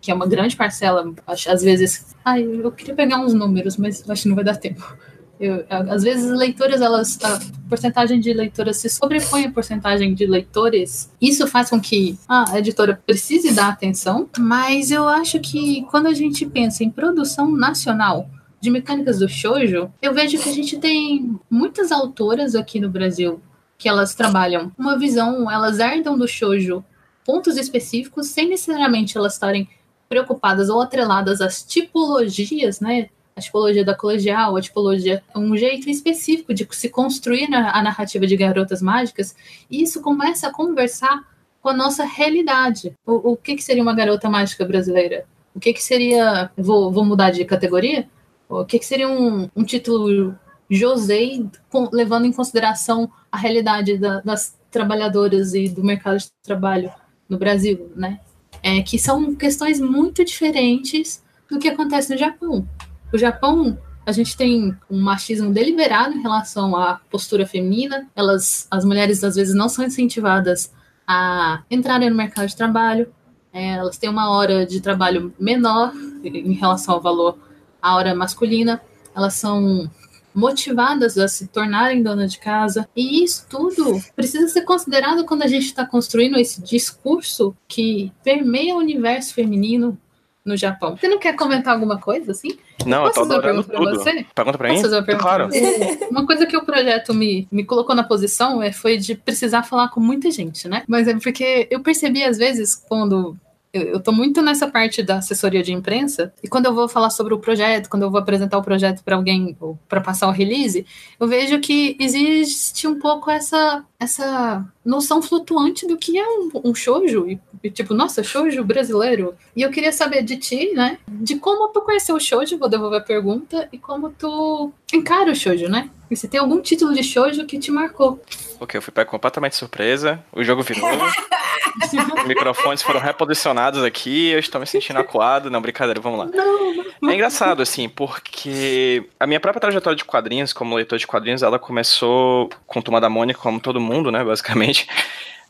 C: que é uma grande parcela, às vezes. Ai, eu queria pegar uns números, mas acho que não vai dar tempo. Eu, às vezes leitoras, elas, a porcentagem de leitoras se sobrepõe à porcentagem de leitores. Isso faz com que a editora precise dar atenção, mas eu acho que quando a gente pensa em produção nacional, de mecânicas do shoujo, eu vejo que a gente tem muitas autoras aqui no Brasil que elas trabalham uma visão, elas herdam do shoujo pontos específicos sem necessariamente elas estarem preocupadas ou atreladas às tipologias, né? A tipologia da colegial, a tipologia, um jeito específico de se construir a narrativa de garotas mágicas, e isso começa a conversar com a nossa realidade. O, o que, que seria uma garota mágica brasileira? o que, que seria. Vou, vou mudar de categoria? O que, que seria um, um título com, levando em consideração a realidade da, das trabalhadoras e do mercado de trabalho no Brasil, né? É, que são questões muito diferentes do que acontece no Japão. O Japão, a gente tem um machismo deliberado em relação à postura feminina. Elas, as mulheres às vezes não são incentivadas a entrarem no mercado de trabalho. É, elas têm uma hora de trabalho menor em relação ao valor à hora masculina. Elas são motivadas a se tornarem dona de casa. E isso tudo precisa ser considerado quando a gente está construindo esse discurso que permeia o universo feminino no Japão. Você não quer comentar alguma coisa assim?
B: Não,
C: Posso
B: eu tô
C: fazer uma
B: adorando
C: pergunta pra
B: tudo.
C: você?
B: Pergunta pra
C: Posso
B: mim?
C: fazer uma pergunta
B: Claro.
C: pra? Uma coisa que o projeto me, me colocou na posição é, foi de precisar falar com muita gente, né? Mas é porque eu percebi às vezes quando eu, tô muito nessa parte da assessoria de imprensa e quando eu vou falar sobre o projeto, quando eu vou apresentar o projeto para alguém ou para passar o release, eu vejo que existe um pouco essa essa noção flutuante do que é um, um shoujo e, e tipo, nossa, shoujo brasileiro. E eu queria saber de ti, né? De como tu conheceu o shoujo, vou devolver a pergunta, e como tu encara o shoujo, né? E se tem algum título de shoujo que te marcou.
B: Ok, eu fui pego completamente surpresa. O jogo virou. Os microfones foram reposicionados aqui. Eu estou me sentindo acuado. Não, brincadeira, vamos lá.
C: Não,
B: É engraçado, assim, porque a minha própria trajetória de quadrinhos, como leitor de quadrinhos, ela começou com Turma da Mônica, como todo mundo, né, basicamente.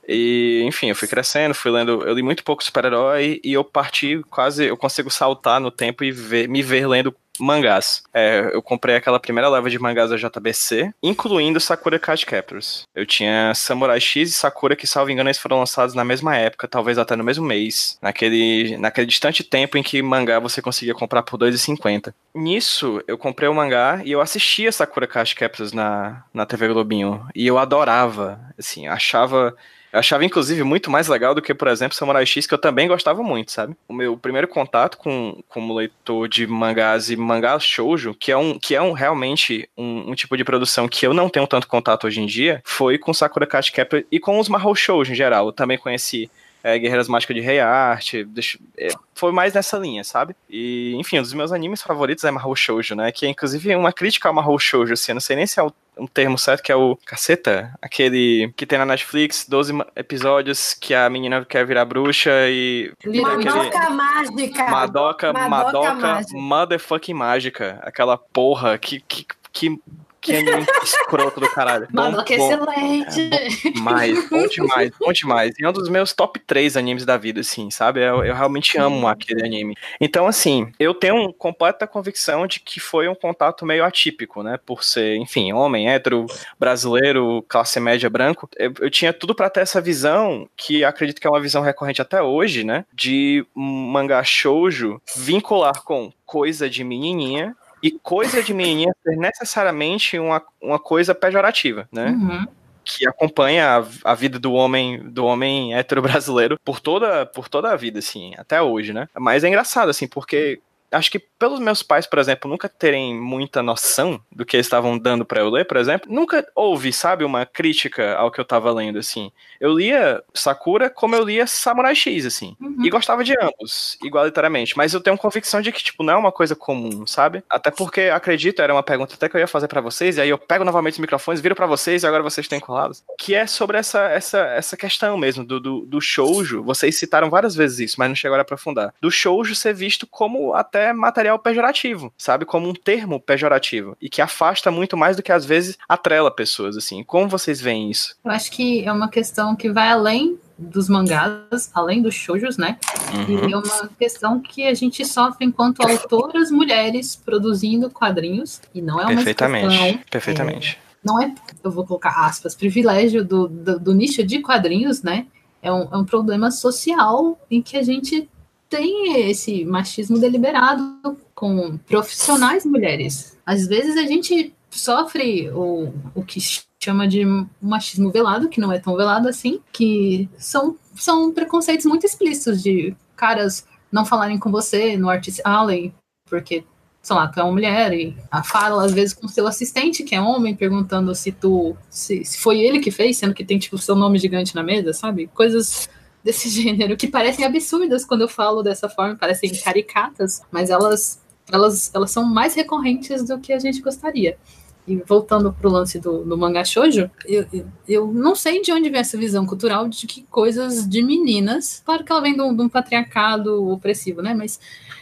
B: E, enfim, eu fui crescendo, fui lendo, eu li muito pouco super-herói e eu parti quase, eu consigo saltar no tempo e ver- me ver lendo mangás. É, eu comprei aquela primeira leva de mangás da JBC, incluindo Sakura Card Captors. Eu tinha Samurai X e Sakura, que, salvo engano, eles foram lançados na mesma época, talvez até no mesmo mês, naquele, naquele distante tempo em que mangá você conseguia comprar por R$ 2,50. Nisso, eu comprei o mangá e eu assistia Sakura Card Captors na, na TV Globinho, e eu adorava, assim, achava... Eu achava, inclusive, muito mais legal do que, por exemplo, Samurai X, que eu também gostava muito, sabe? O meu primeiro contato com como leitor de mangás e mangá shoujo, que é, um, que é um, realmente um, um tipo de produção que eu não tenho tanto contato hoje em dia, foi com Sakura Card Captor e com os Mahou Shoujo em geral. Eu também conheci é, Guerreiras Mágicas de Rei Art, deixa- é, foi mais nessa linha, sabe? E, enfim, um dos meus animes favoritos é Mahou Shoujo, né? Que é, inclusive, uma crítica ao Mahou Shoujo, assim, eu não sei nem se é o um termo certo, que é o Caceta, aquele que tem na Netflix, 12 ma- episódios que a menina quer virar bruxa e...
C: Little
B: aquele-
D: Madoka mágica.
B: Madoka,
D: Madoka
B: Madoka,
D: mágica.
B: motherfucking mágica. Aquela porra, que... que, que que anime escroto do caralho. Bom,
C: Mano, que
B: bom,
C: excelente!
B: demais, bom demais, bom demais. E é um dos meus top 3 animes da vida, assim, sabe? Eu, eu realmente amo aquele anime. Então, assim, eu tenho um completa convicção de que foi um contato meio atípico, né? Por ser, enfim, homem, hétero, brasileiro, classe média, branco. Eu, eu tinha tudo pra ter essa visão, que acredito que é uma visão recorrente até hoje, né? De mangá shoujo vincular com coisa de menininha e coisa de menininha ser necessariamente uma, uma coisa pejorativa, né?
C: Uhum.
B: que acompanha a, a vida do homem do homem hétero brasileiro por toda por toda a vida assim até hoje né mas é engraçado assim porque acho que pelos meus pais, por exemplo, nunca terem muita noção do que eles estavam dando para eu ler, por exemplo, nunca houve, sabe, uma crítica ao que eu tava lendo, assim. Eu lia Sakura como eu lia Samurai X, assim.
C: Uhum.
B: E gostava de ambos, igualitariamente. Mas eu tenho convicção de que, tipo, não é uma coisa comum, sabe? Até porque, acredito, era uma pergunta até que eu ia fazer para vocês, e aí eu pego novamente os microfones, viro para vocês, e agora vocês têm colados. Que é sobre essa, essa, essa questão mesmo do, do, do shoujo. Vocês citaram várias vezes isso, mas não chegaram a aprofundar. Do shoujo ser visto como até material pejorativo, sabe? Como um termo pejorativo. E que afasta muito mais do que às vezes atrela pessoas, assim. Como vocês veem isso?
C: Eu acho que é uma questão que vai além dos mangás, além dos shoujos, né?
B: Uhum.
C: E é uma questão que a gente sofre enquanto autoras mulheres produzindo quadrinhos. E não é uma
B: Perfeitamente.
C: questão,
B: Perfeitamente.
C: não é, eu vou colocar aspas, privilégio do, do, do nicho de quadrinhos, né? É um, é um problema social em que a gente tem esse machismo deliberado com profissionais mulheres. Às vezes a gente sofre o, o que chama de machismo velado, que não é tão velado assim, que são, são preconceitos muito explícitos de caras não falarem com você no Artist Alley, porque, sei lá, tu é uma mulher e a fala às vezes com seu assistente, que é homem, perguntando se tu se, se foi ele que fez, sendo que tem tipo seu nome gigante na mesa, sabe? Coisas desse gênero, que parecem absurdas quando eu falo dessa forma, parecem caricatas, mas elas, elas, elas são mais recorrentes do que a gente gostaria. E voltando pro lance do, do mangá shoujo, eu, eu, eu, não sei de onde vem essa visão cultural de que coisas de meninas, claro que ela vem de um, de um patriarcado opressivo, né, mas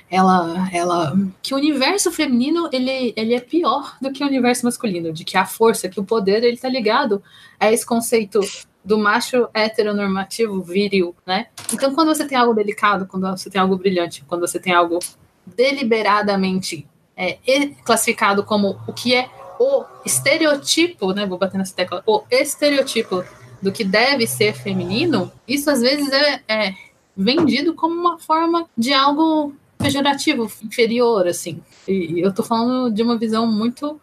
C: ela, ela, que o universo feminino, ele, ele é pior do que o universo masculino, de que a força, que o poder, ele tá ligado a esse conceito do macho heteronormativo viril, né? Então, quando você tem algo delicado, quando você tem algo brilhante, quando você tem algo deliberadamente é, classificado como o que é o estereotipo, né? Vou bater nessa tecla, o estereotipo do que deve ser feminino, isso às vezes é, é vendido como uma forma de algo pejorativo, inferior, assim. E eu tô falando de uma visão muito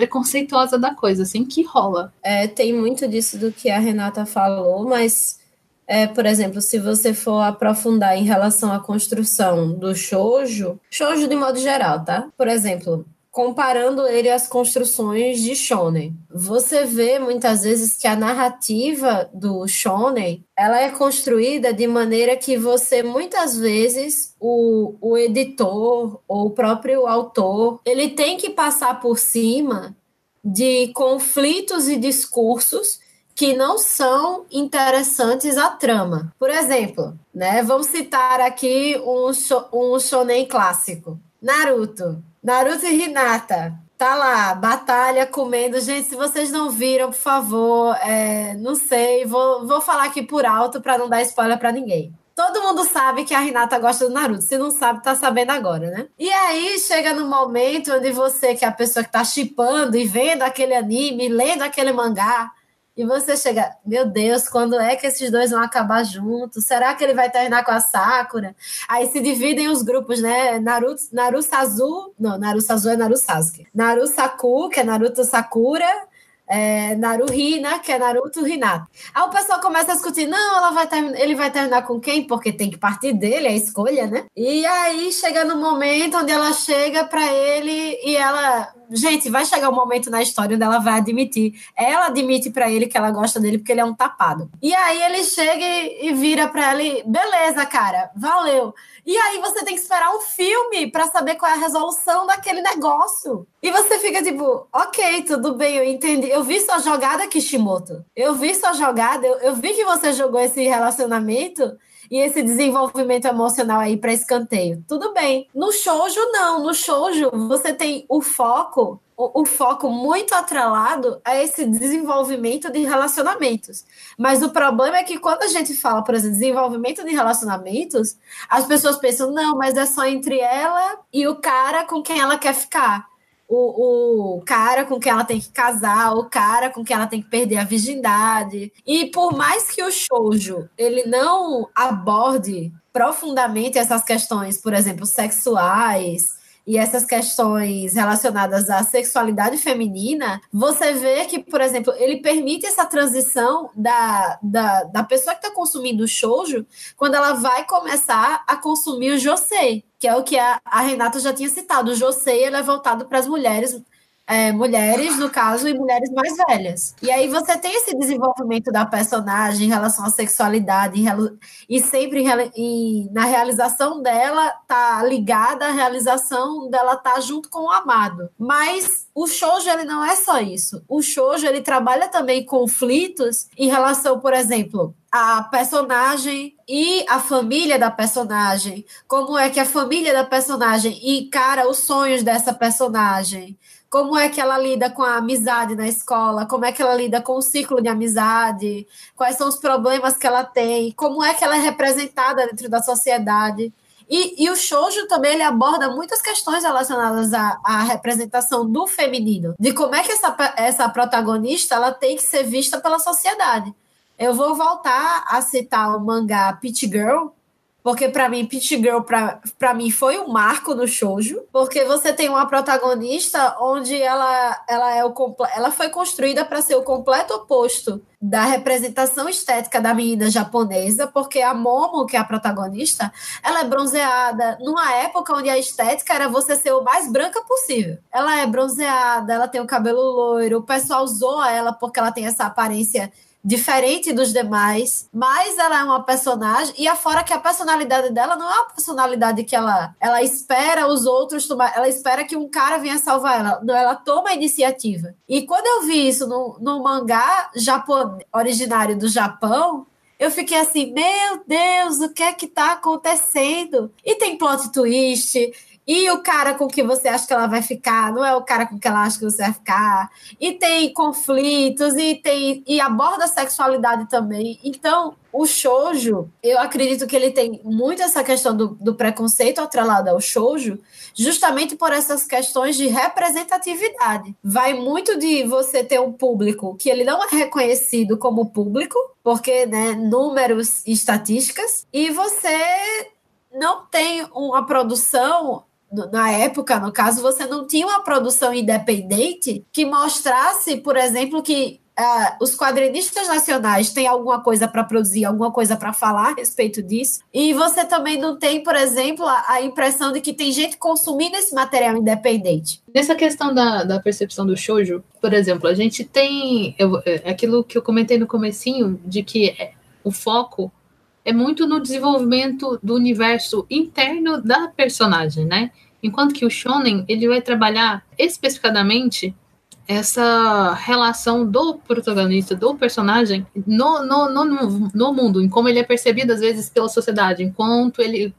C: preconceituosa da coisa, assim, que rola.
D: É, tem muito disso do que a Renata falou, mas, é, por exemplo, se você for aprofundar em relação à construção do shoujo, shoujo de modo geral, tá? Por exemplo, comparando ele às construções de shonen. Você vê muitas vezes que a narrativa do shonen, ela é construída de maneira que você muitas vezes o, o editor ou o próprio autor, ele tem que passar por cima de conflitos e discursos que não são interessantes à trama. Por exemplo, né, vamos citar aqui um, um shonen clássico, Naruto. Naruto e Hinata. Tá lá, batalha comendo. Gente, se vocês não viram, por favor, é, não sei, vou, vou falar aqui por alto para não dar spoiler para ninguém. Todo mundo sabe que a Renata gosta do Naruto. Se não sabe, tá sabendo agora, né? E aí chega no momento onde você, que é a pessoa que tá chipando e vendo aquele anime, lendo aquele mangá, e você chega, meu Deus, quando é que esses dois vão acabar juntos? Será que ele vai terminar com a Sakura? Aí se dividem os grupos, né? Naruto, Naruto Sazu, não, Naruto Sazu é Naruto Sasuke. Naruto Saku, que é Naruto Sakura, é, Naruhina, que é Naruto Hinata. Aí o pessoal começa a discutir, não, ela vai ele vai terminar com quem? Porque tem que partir dele, é a escolha, né? E aí chega no momento onde ela chega para ele e ela gente, vai chegar um momento na história onde ela vai admitir. Ela admite para ele que ela gosta dele porque ele é um tapado. E aí ele chega e vira para ela e, beleza, cara, valeu. E aí você tem que esperar um filme para saber qual é a resolução daquele negócio. E você fica tipo, ok, tudo bem, eu entendi. Eu vi sua jogada, Kishimoto. Eu vi sua jogada, eu, eu vi que você jogou esse relacionamento e esse desenvolvimento emocional aí para escanteio. Tudo bem. No shoujo, não. No shoujo, você tem o foco o, foco muito atrelado a esse desenvolvimento de relacionamentos. Mas o problema é que quando a gente fala, por exemplo, desenvolvimento de relacionamentos, as pessoas pensam, não, mas é só entre ela e o cara com quem ela quer ficar o, o cara com quem ela tem que casar, o cara com quem ela tem que perder a virgindade. E por mais que o shoujo ele não aborde profundamente essas questões, por exemplo, sexuais, e essas questões relacionadas à sexualidade feminina, você vê que, por exemplo, ele permite essa transição da, da, da pessoa que está consumindo o shoujo quando ela vai começar a consumir o josei, que é o que a, a Renata já tinha citado. O josei ele é voltado para as mulheres é, mulheres, no caso, e mulheres mais velhas. E aí você tem esse desenvolvimento da personagem em relação à sexualidade, e sempre e na realização dela tá ligada à realização dela tá junto com o amado. Mas o shoujo ele não é só isso. O shoujo ele trabalha também conflitos em relação, por exemplo, a personagem e a família da personagem. Como é que a família da personagem encara os sonhos dessa personagem? Como é que ela lida com a amizade na escola, como é que ela lida com o ciclo de amizade, quais são os problemas que ela tem, como é que ela é representada dentro da sociedade. E, e o shoujo também ele aborda muitas questões relacionadas à, à, representação do feminino, de como é que essa, essa protagonista ela tem que ser vista pela sociedade. Eu vou voltar a citar o mangá Pitch Girl, porque para mim, Pitch Girl, para mim, foi um marco no shoujo. Porque você tem uma protagonista onde ela, ela, é o, ela foi construída para ser o completo oposto da representação estética da menina japonesa, porque a Momo, que é a protagonista, ela é bronzeada numa época onde a estética era você ser o mais branca possível. Ela é bronzeada, ela tem o cabelo loiro, o pessoal zoa ela porque ela tem essa aparência diferente dos demais, mas ela é uma personagem, e afora que a personalidade dela não é uma personalidade que ela, ela espera os outros tomar, ela espera que um cara venha salvar ela. Não, ela toma a iniciativa. E quando eu vi isso no, no mangá Japão, originário do Japão, eu fiquei assim, meu Deus, o que é que tá acontecendo? E tem plot twist, e o cara com que você acha que ela vai ficar não é o cara com que ela acha que você vai ficar. E tem conflitos e tem e aborda a sexualidade também. Então, o shoujo, eu acredito que ele tem muito essa questão do, do preconceito atrelado ao shoujo, justamente por essas questões de representatividade. Vai muito de você ter um público que ele não é reconhecido como público, porque, né, números e estatísticas, e você não tem uma produção na época, no caso, você não tinha uma produção independente que mostrasse, por exemplo, que uh, os quadrinistas nacionais têm alguma coisa para produzir, alguma coisa para falar a respeito disso. E você também não tem, por exemplo, a, a, impressão de que tem gente consumindo esse material independente.
C: Nessa questão da, da percepção do shoujo, por exemplo, a gente tem eu, é, aquilo que eu comentei no comecinho, de que é, o foco é muito no desenvolvimento do universo interno da personagem, né? Enquanto que o shonen ele vai trabalhar especificadamente essa relação do protagonista, do personagem no, no, no, no mundo, em como ele é percebido às vezes pela sociedade, enquanto ele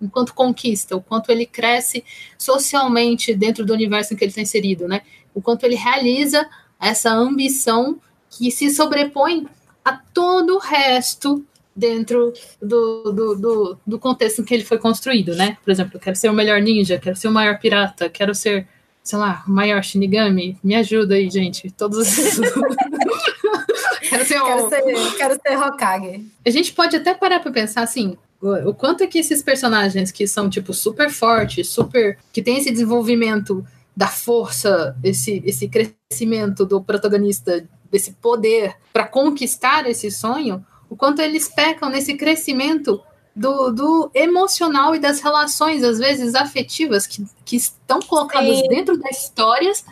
C: enquanto conquista, o quanto ele cresce socialmente dentro do universo em que ele está inserido, né? O quanto ele realiza essa ambição que se sobrepõe a todo o resto dentro do, do, do, do, contexto em que ele foi construído, né? Por exemplo, eu quero ser o melhor ninja, quero ser o maior pirata, quero ser, sei lá, o maior Shinigami. Me ajuda aí, gente. Todos esses.
D: quero ser, quero, ser, quero ser Hokage.
C: A gente pode até parar para pensar assim, o quanto é que esses personagens que são, tipo, super fortes, super. que tem esse desenvolvimento da força, esse, esse crescimento do protagonista, desse poder para conquistar esse sonho, o quanto eles pecam nesse crescimento do, do emocional e das relações, às vezes afetivas, que, que estão colocadas Sim. dentro das histórias,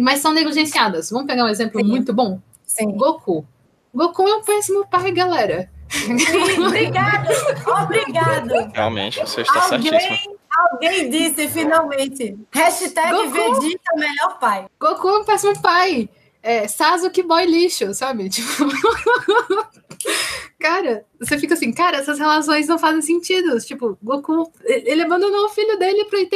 C: mas são negligenciadas. Vamos pegar um exemplo Sim. muito bom?
D: Sim.
C: Goku. Goku é um péssimo pai, galera.
D: Sim, obrigado, obrigado.
B: Realmente, você está alguém, certíssimo.
D: Alguém disse finalmente. Hashtag Goku, Vegeta melhor pai.
C: Goku é um péssimo pai. É, Sasuke boy lixo, sabe? Tipo... cara, você fica assim, cara, essas relações não fazem sentido. Tipo, Goku, ele abandonou o filho dele pra ir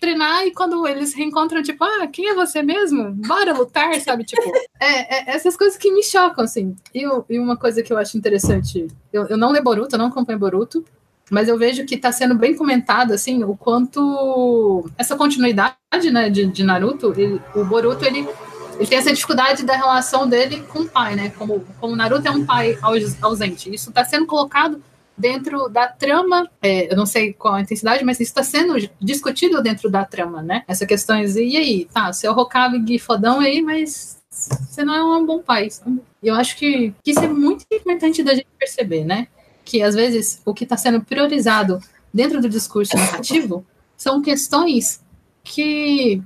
C: treinar e quando eles reencontram, tipo, ah, quem é você mesmo? Bora lutar, sabe? Tipo, é, é essas coisas que me chocam, assim. E, e, uma coisa que eu acho interessante, eu, eu não leio Boruto, eu não acompanho Boruto, mas eu vejo que está sendo bem comentado, assim, o quanto essa continuidade, né, de, de Naruto, ele, o Boruto, ele ele tem essa dificuldade da relação dele com o pai, né? Como, como Naruto é um pai ausente. Isso está sendo colocado dentro da trama, é, eu não sei qual a intensidade, mas isso está sendo discutido dentro da trama, né? Essa questão, e aí, tá, você é Hokage fodão aí, mas você não é um bom pai. E eu acho que, que isso é muito importante da gente perceber, né? Que às vezes o que está sendo priorizado dentro do discurso narrativo são questões que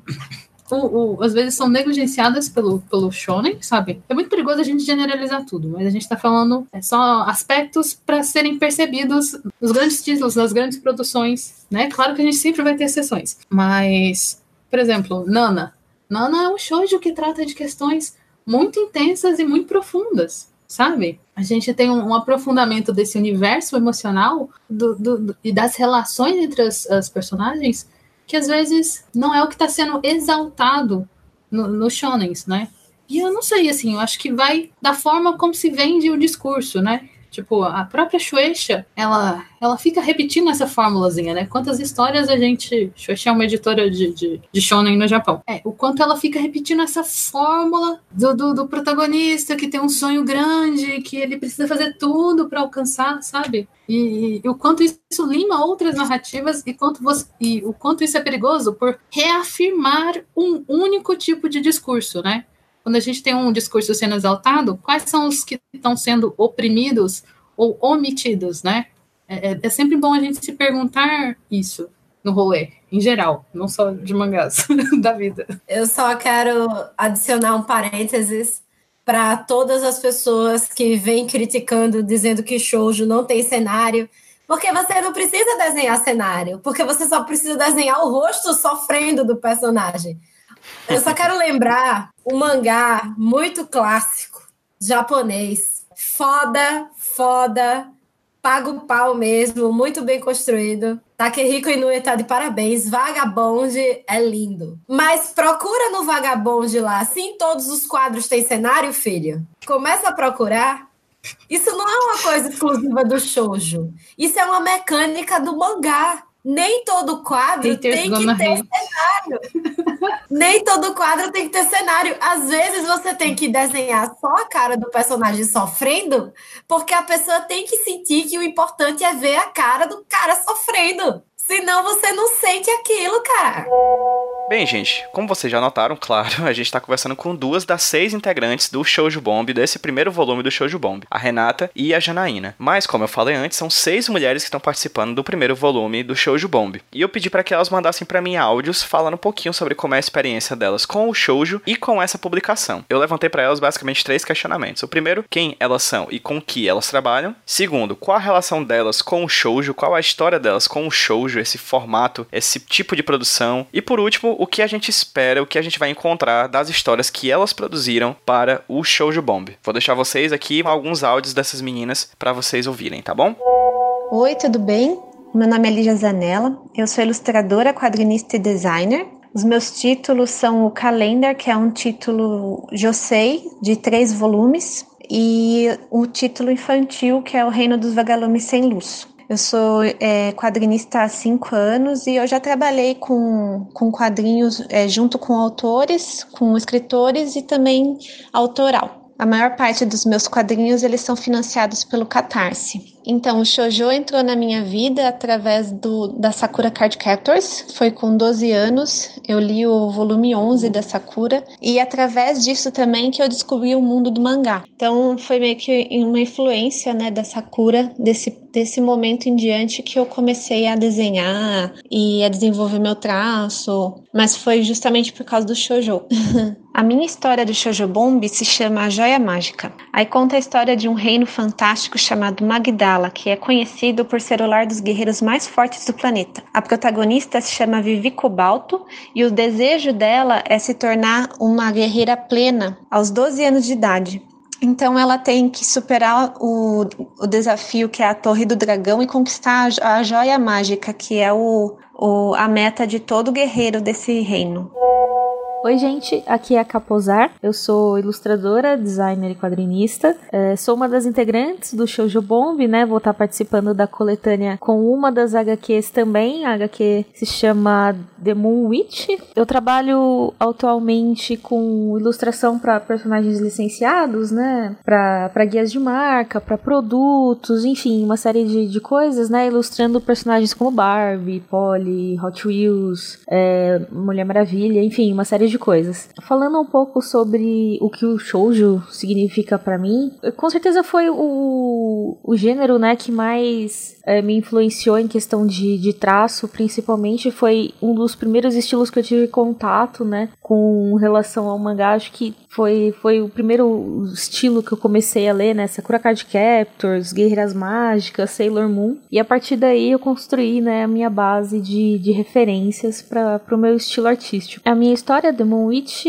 C: o, o, às vezes são negligenciadas pelo, pelo shonen, sabe? É muito perigoso a gente generalizar tudo, mas a gente tá falando é só aspectos para serem percebidos nos grandes títulos, nas grandes produções, né? Claro que a gente sempre vai ter exceções, mas, por exemplo, Nana. Nana é um shoujo que trata de questões muito intensas e muito profundas, sabe? A gente tem um, um aprofundamento desse universo emocional do, do, do, e das relações entre as, as personagens que às vezes não é o que está sendo exaltado no, no shonens, né? E eu não sei, assim, eu acho que vai da forma como se vende o discurso, né? Tipo, a própria Shueisha, ela, ela fica repetindo essa fórmulazinha, né? Quantas histórias a gente. Shueisha é uma editora de, de, de shonen no Japão. É, o quanto ela fica repetindo essa fórmula do, do, do protagonista que tem um sonho grande, que ele precisa fazer tudo para alcançar, sabe? E, e, o quanto isso lima outras narrativas e, quanto você, e o quanto isso é perigoso por reafirmar um único tipo de discurso, né? Quando a gente tem um discurso sendo exaltado, quais são os que estão sendo oprimidos ou omitidos, né? É, é, é sempre bom a gente se perguntar isso no rolê, em geral, não só de mangás da vida.
D: Eu só quero adicionar um parênteses para todas as pessoas que vêm criticando, dizendo que shoujo não tem cenário. Porque você não precisa desenhar cenário, porque você só precisa desenhar o rosto sofrendo do personagem. Eu só quero lembrar um mangá muito clássico, japonês. Foda, foda, paga o pau mesmo, muito bem construído. Takehiko Inoue tá de parabéns. Vagabonde é lindo. Mas procura no Vagabonde lá. Sim, todos os quadros têm cenário, filho. Começa a procurar. Isso não é uma coisa exclusiva do shoujo. Isso é uma mecânica do mangá. Nem todo quadro tem que ter cenário. Nem todo quadro tem que ter cenário. Às vezes você tem que desenhar só a cara do personagem sofrendo, porque a pessoa tem que sentir que o importante é ver a cara do cara sofrendo. Senão você não sente aquilo, cara.
B: Bem, gente, como vocês já notaram, claro, a gente está conversando com duas das seis integrantes do Shoujo Bomb, desse primeiro volume do Shoujo Bomb, a Renata e a Janaína. Mas, como eu falei antes, são seis mulheres que estão participando do primeiro volume do Shoujo Bomb. E eu pedi para que elas mandassem para mim áudios falando um pouquinho sobre como é a experiência delas com o Shoujo e com essa publicação. Eu levantei para elas basicamente três questionamentos. O primeiro, quem elas são e com que elas trabalham. Segundo, qual a relação delas com o Shoujo, qual a história delas com o Shoujo, esse formato, esse tipo de produção. E por último, o que a gente espera, o que a gente vai encontrar das histórias que elas produziram para o Shoujo Bomb. Vou deixar vocês aqui alguns áudios dessas meninas para vocês ouvirem, tá bom?
E: Oi, tudo bem? Meu nome é Lígia Zanella, eu sou ilustradora, quadrinista e designer. Os meus títulos são o Calendar, que é um título Josei, de três volumes, e o título infantil, que é O Reino dos Vagalumes Sem Luz. Eu sou é, quadrinista há cinco anos e eu já trabalhei com, com quadrinhos é, junto com autores, com escritores e também autoral. A maior parte dos meus quadrinhos eles são financiados pelo Catarse. Então, o shoujo entrou na minha vida através do, da Sakura Card Captors. Foi com 12 anos, eu li o volume 11 da Sakura e através disso também que eu descobri o mundo do mangá. Então, foi meio que uma influência, né, da Sakura desse desse momento em diante que eu comecei a desenhar e a desenvolver meu traço, mas foi justamente por causa do shoujo. A minha história do Shoujo Bomb se chama A Joia Mágica. Aí conta a história de um reino fantástico chamado Magdala, que é conhecido por ser o lar dos guerreiros mais fortes do planeta. A protagonista se chama Vivi Cobalto e o desejo dela é se tornar uma guerreira plena aos 12 anos de idade. Então ela tem que superar o, o desafio que é a Torre do Dragão e conquistar a, a joia mágica, que é o, o, a meta de todo guerreiro desse reino.
F: Oi, gente, aqui é a Capozar. Eu sou ilustradora, designer e quadrinista. É, sou uma das integrantes do Shoujo Bomb, né? Vou estar participando da coletânea com uma das HQs também. A HQ se chama The Moon Witch. Eu trabalho atualmente com ilustração para personagens licenciados, né? Para guias de marca, para produtos, enfim, uma série de, de coisas, né? Ilustrando personagens como Barbie, Polly, Hot Wheels, é, Mulher Maravilha, enfim, uma série de coisas. Falando um pouco sobre o que o shoujo significa para mim, com certeza foi o, o gênero, né, que mais é, me influenciou em questão de, de traço, principalmente foi um dos primeiros estilos que eu tive contato, né, com relação ao mangá. Acho que foi, foi o primeiro estilo que eu comecei a ler, né, Sakura Card Captors, Guerreiras Mágicas, Sailor Moon. E a partir daí eu construí, né, a minha base de, de referências para o meu estilo artístico. A minha história Demon Witch,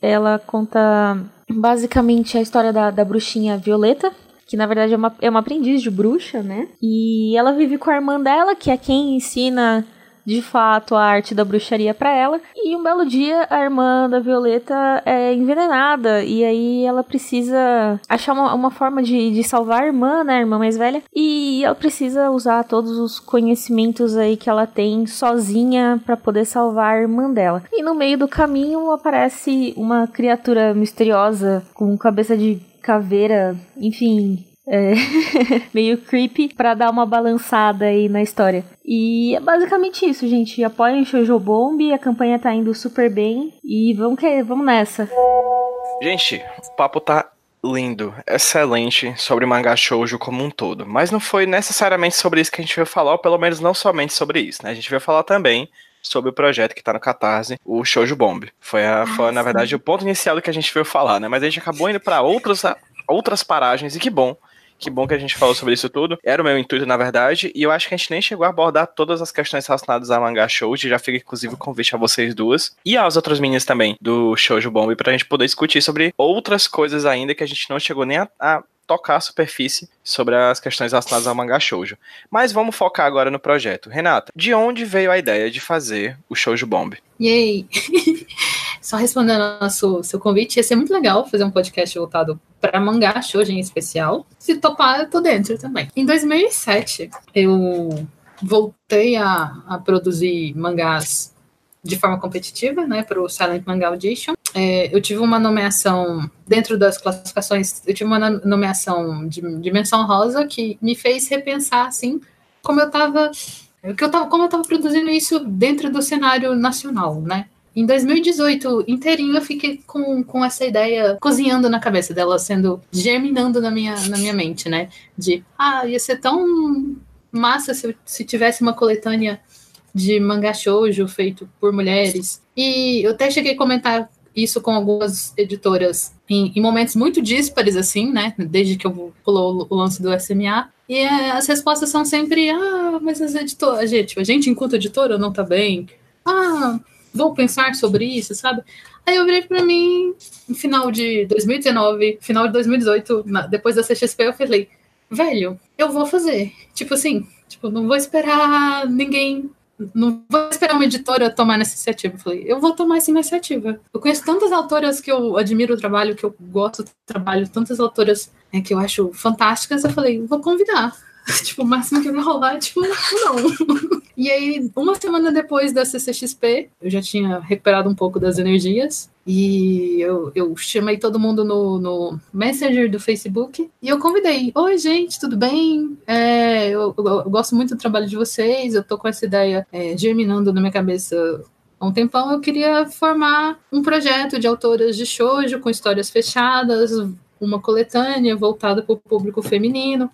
F: ela conta basicamente a história da, da bruxinha Violeta, que na verdade é uma, é uma aprendiz de bruxa, né? E ela vive com a irmã dela, que é quem ensina de fato a arte da bruxaria para ela. E um belo dia a irmã da Violeta é envenenada e aí ela precisa achar uma, uma forma de, de salvar a irmã, né, a irmã mais velha. E ela precisa usar todos os conhecimentos aí que ela tem sozinha para poder salvar a irmã dela. E no meio do caminho aparece uma criatura misteriosa com cabeça de caveira, enfim, é, meio creepy para dar uma balançada aí na história. E é basicamente isso, gente. Apoiem o Shoujo Bomb, a campanha tá indo super bem e vamos que vamos nessa.
B: Gente, o papo tá lindo, excelente sobre mangá shoujo como um todo, mas não foi necessariamente sobre isso que a gente veio falar, ou pelo menos não somente sobre isso, né? A gente veio falar também sobre o projeto que tá no Catarse, o Shoujo Bomb. Foi, a, foi
C: Ah,
B: na verdade, o ponto inicial do que a gente veio falar, né? Mas a gente acabou indo pra outras, outras paragens, e que bom. Que bom que a gente falou sobre isso tudo. Era o meu intuito, na verdade, e eu acho que a gente nem chegou a abordar todas as questões relacionadas a mangá shoujo. Já fica, inclusive, o convite a vocês duas e às outras meninas também do Shoujo Bomb pra gente poder discutir sobre outras coisas ainda que a gente não chegou nem a, a tocar a superfície sobre as questões relacionadas ao mangá shoujo. Mas vamos focar agora no projeto. Renata, de onde veio a ideia de fazer o Shoujo Bomb?
C: Yay! Só respondendo ao seu, seu convite, ia ser muito legal fazer um podcast voltado para mangá shoujo em especial. Se topar, eu tô dentro também. Em 2007, eu voltei a, a produzir mangás de forma competitiva, né, para o Silent Manga Audition. É, eu tive uma nomeação, dentro das classificações, eu tive uma no- nomeação de dimensão rosa que me fez repensar, assim, como eu tava, que eu tava, como eu tava produzindo isso dentro do cenário nacional, né? Em 2018, inteirinho, eu fiquei com, com essa ideia cozinhando na cabeça dela, sendo germinando na minha, na minha mente, né? De, ah, ia ser tão massa se, se tivesse uma coletânea de mangá shoujo feito por mulheres. E eu até cheguei a comentar isso com algumas editoras em, em momentos muito díspares, assim, né? Desde que eu pulou o lance do SMA. E é, as respostas são sempre: ah, mas as editoras, gente, a gente enquanto editora não tá bem. Ah, vou pensar sobre isso, sabe? Aí eu virei pra mim, no final de 2019, final de 2018, na- depois da CXP, eu falei: velho, eu vou fazer. Tipo assim, tipo, não vou esperar ninguém não vou esperar uma editora tomar essa iniciativa. Eu falei, eu vou tomar essa iniciativa. Eu conheço tantas autoras que eu admiro o trabalho, que eu gosto do trabalho, tantas autoras é, que eu acho fantásticas. Eu falei, vou convidar. tipo, o máximo que vai rolar, tipo, não. e aí, uma semana depois da CCXP, eu já tinha recuperado um pouco das energias. E eu, eu chamei todo mundo no, no Messenger do Facebook e eu convidei. Oi, gente, tudo bem? É, eu, eu- eu gosto muito do trabalho de vocês, eu tô com essa ideia é, germinando na minha cabeça há um tempão. Eu queria formar um projeto de autoras de shoujo com histórias fechadas, uma coletânea voltada para o público feminino.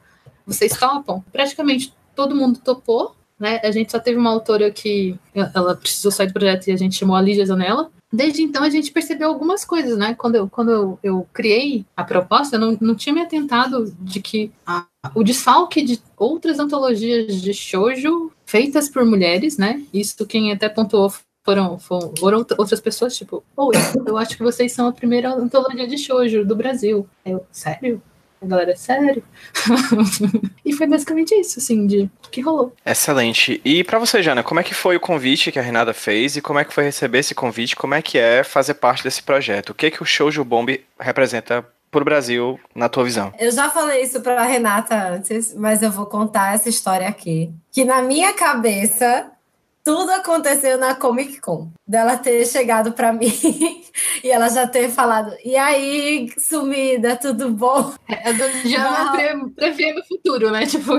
C: Vocês topam? Praticamente todo mundo topou. Né? A gente só teve uma autora que ela precisou sair do projeto e a gente chamou a Lígia Zanella. Desde então a gente percebeu algumas coisas, né? Quando eu, quando eu, eu criei a proposta, eu não, não tinha me atentado de que a- o desfalque de outras antologias de shoujo feitas por mulheres, né? Isso quem até pontuou foram, foram, foram outras pessoas, tipo, oi, eu acho que vocês são a primeira antologia de shoujo do Brasil. Eu, sério? A galera, sério? e foi basicamente isso, assim, de que rolou.
B: Excelente. E pra você, Jana, como é que foi o convite que a Renata fez e como é que foi receber esse convite? Como é que é fazer parte desse projeto? O que que o Shoujo Bomb representa pro Brasil, na tua visão?
D: Eu já falei isso para a Renata antes, mas eu vou contar essa história aqui. Que na minha cabeça, tudo aconteceu na Comic Con. Dela ter chegado para mim e ela já ter falado: E aí, sumida, tudo bom?
C: Eu já
D: Não.
C: pre, prevendo o futuro, né? Tipo,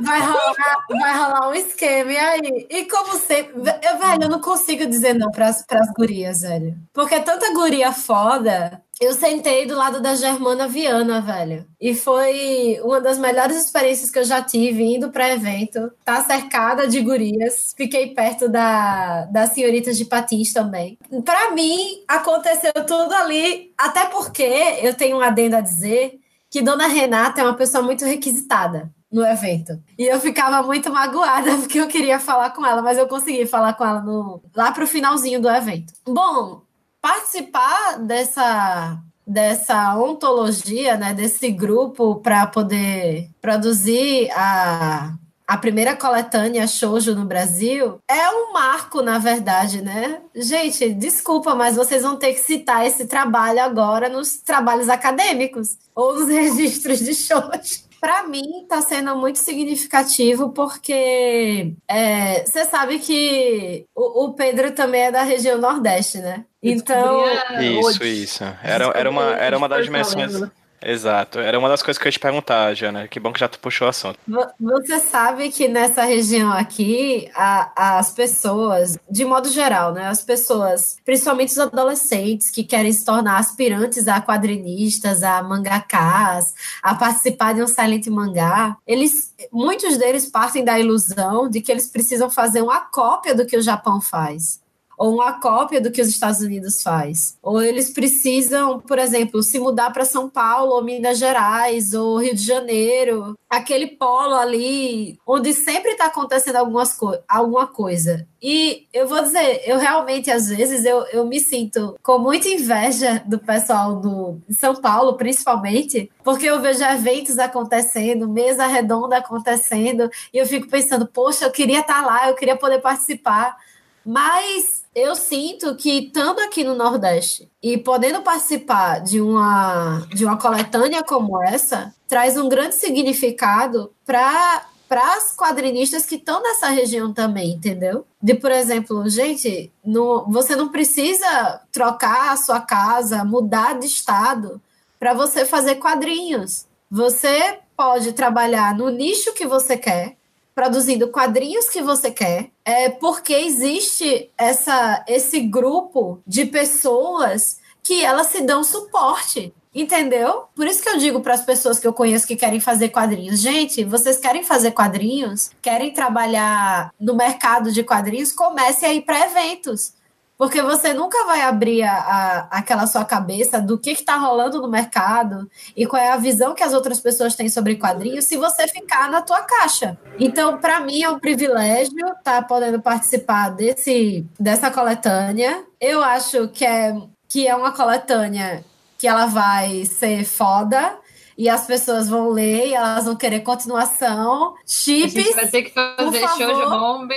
D: Vai rolar, vai rolar um esquema. E aí? E como sempre, eu, velho, eu não consigo dizer não para as gurias, velho. Porque é tanta guria foda. Eu sentei do lado da Germana Viana, velho. E foi uma das melhores experiências que eu já tive indo para evento. Tá cercada de gurias. Fiquei perto da, das senhoritas de patins também. Para mim, aconteceu tudo ali. Até porque eu tenho um adendo a dizer que Dona Renata é uma pessoa muito requisitada no evento. E eu ficava muito magoada porque eu queria falar com ela, mas eu consegui falar com ela no, lá pro finalzinho do evento. Bom, participar dessa dessa ontologia, né, desse grupo para poder produzir a a primeira coletânea shoujo no Brasil é um marco, na verdade, né? Gente, desculpa, mas vocês vão ter que citar esse trabalho agora nos trabalhos acadêmicos ou nos registros de shoujo. Para mim, está sendo muito significativo porque é, você sabe que o, o Pedro também é da região Nordeste, né? Então,
B: Isso,
C: hoje.
B: isso. Era, era, uma, era uma das dimensões. Exato. Era uma das coisas que eu ia te perguntar, Jana. Que bom que já tu puxou o assunto.
D: Você sabe que nessa região aqui, a, as pessoas, de modo geral, né? As pessoas, principalmente os adolescentes que querem se tornar aspirantes a quadrinistas, a mangakás, a participar de um silent mangá, eles, muitos deles partem da ilusão de que eles precisam fazer uma cópia do que o Japão faz ou uma cópia do que os Estados Unidos faz. Ou eles precisam, por exemplo, se mudar para São Paulo, ou Minas Gerais, ou Rio de Janeiro, aquele polo ali onde sempre está acontecendo algumas co alguma coisa. E eu vou dizer, eu realmente, às vezes, eu, eu me sinto com muita inveja do pessoal do São Paulo, principalmente, porque eu vejo eventos acontecendo, mesa redonda acontecendo, e eu fico pensando, poxa, eu queria estar tá lá, eu queria poder participar. Mas eu sinto que estando aqui no Nordeste e podendo participar de uma de uma coletânea como essa, traz um grande significado para para as quadrinistas que estão nessa região também, entendeu? De, por exemplo, gente, no, você não precisa trocar a sua casa, mudar de estado para você fazer quadrinhos. Você pode trabalhar no nicho que você quer, produzindo quadrinhos que você quer, é porque existe essa, esse grupo de pessoas que elas se dão suporte. Entendeu? Por isso que eu digo para as pessoas que eu conheço que querem fazer quadrinhos, gente, vocês querem fazer quadrinhos, querem trabalhar no mercado de quadrinhos, comece a ir para eventos. Porque você nunca vai abrir a, a, aquela sua cabeça do que está rolando no mercado e qual é a visão que as outras pessoas têm sobre quadrinhos se você ficar na tua caixa. Então, para mim, é um privilégio estar tá podendo participar desse, dessa coletânea. Eu acho que é, que é uma coletânea que ela vai ser foda e as pessoas vão ler e elas vão querer continuação. Chips. A
C: gente vai ter que fazer show de bomba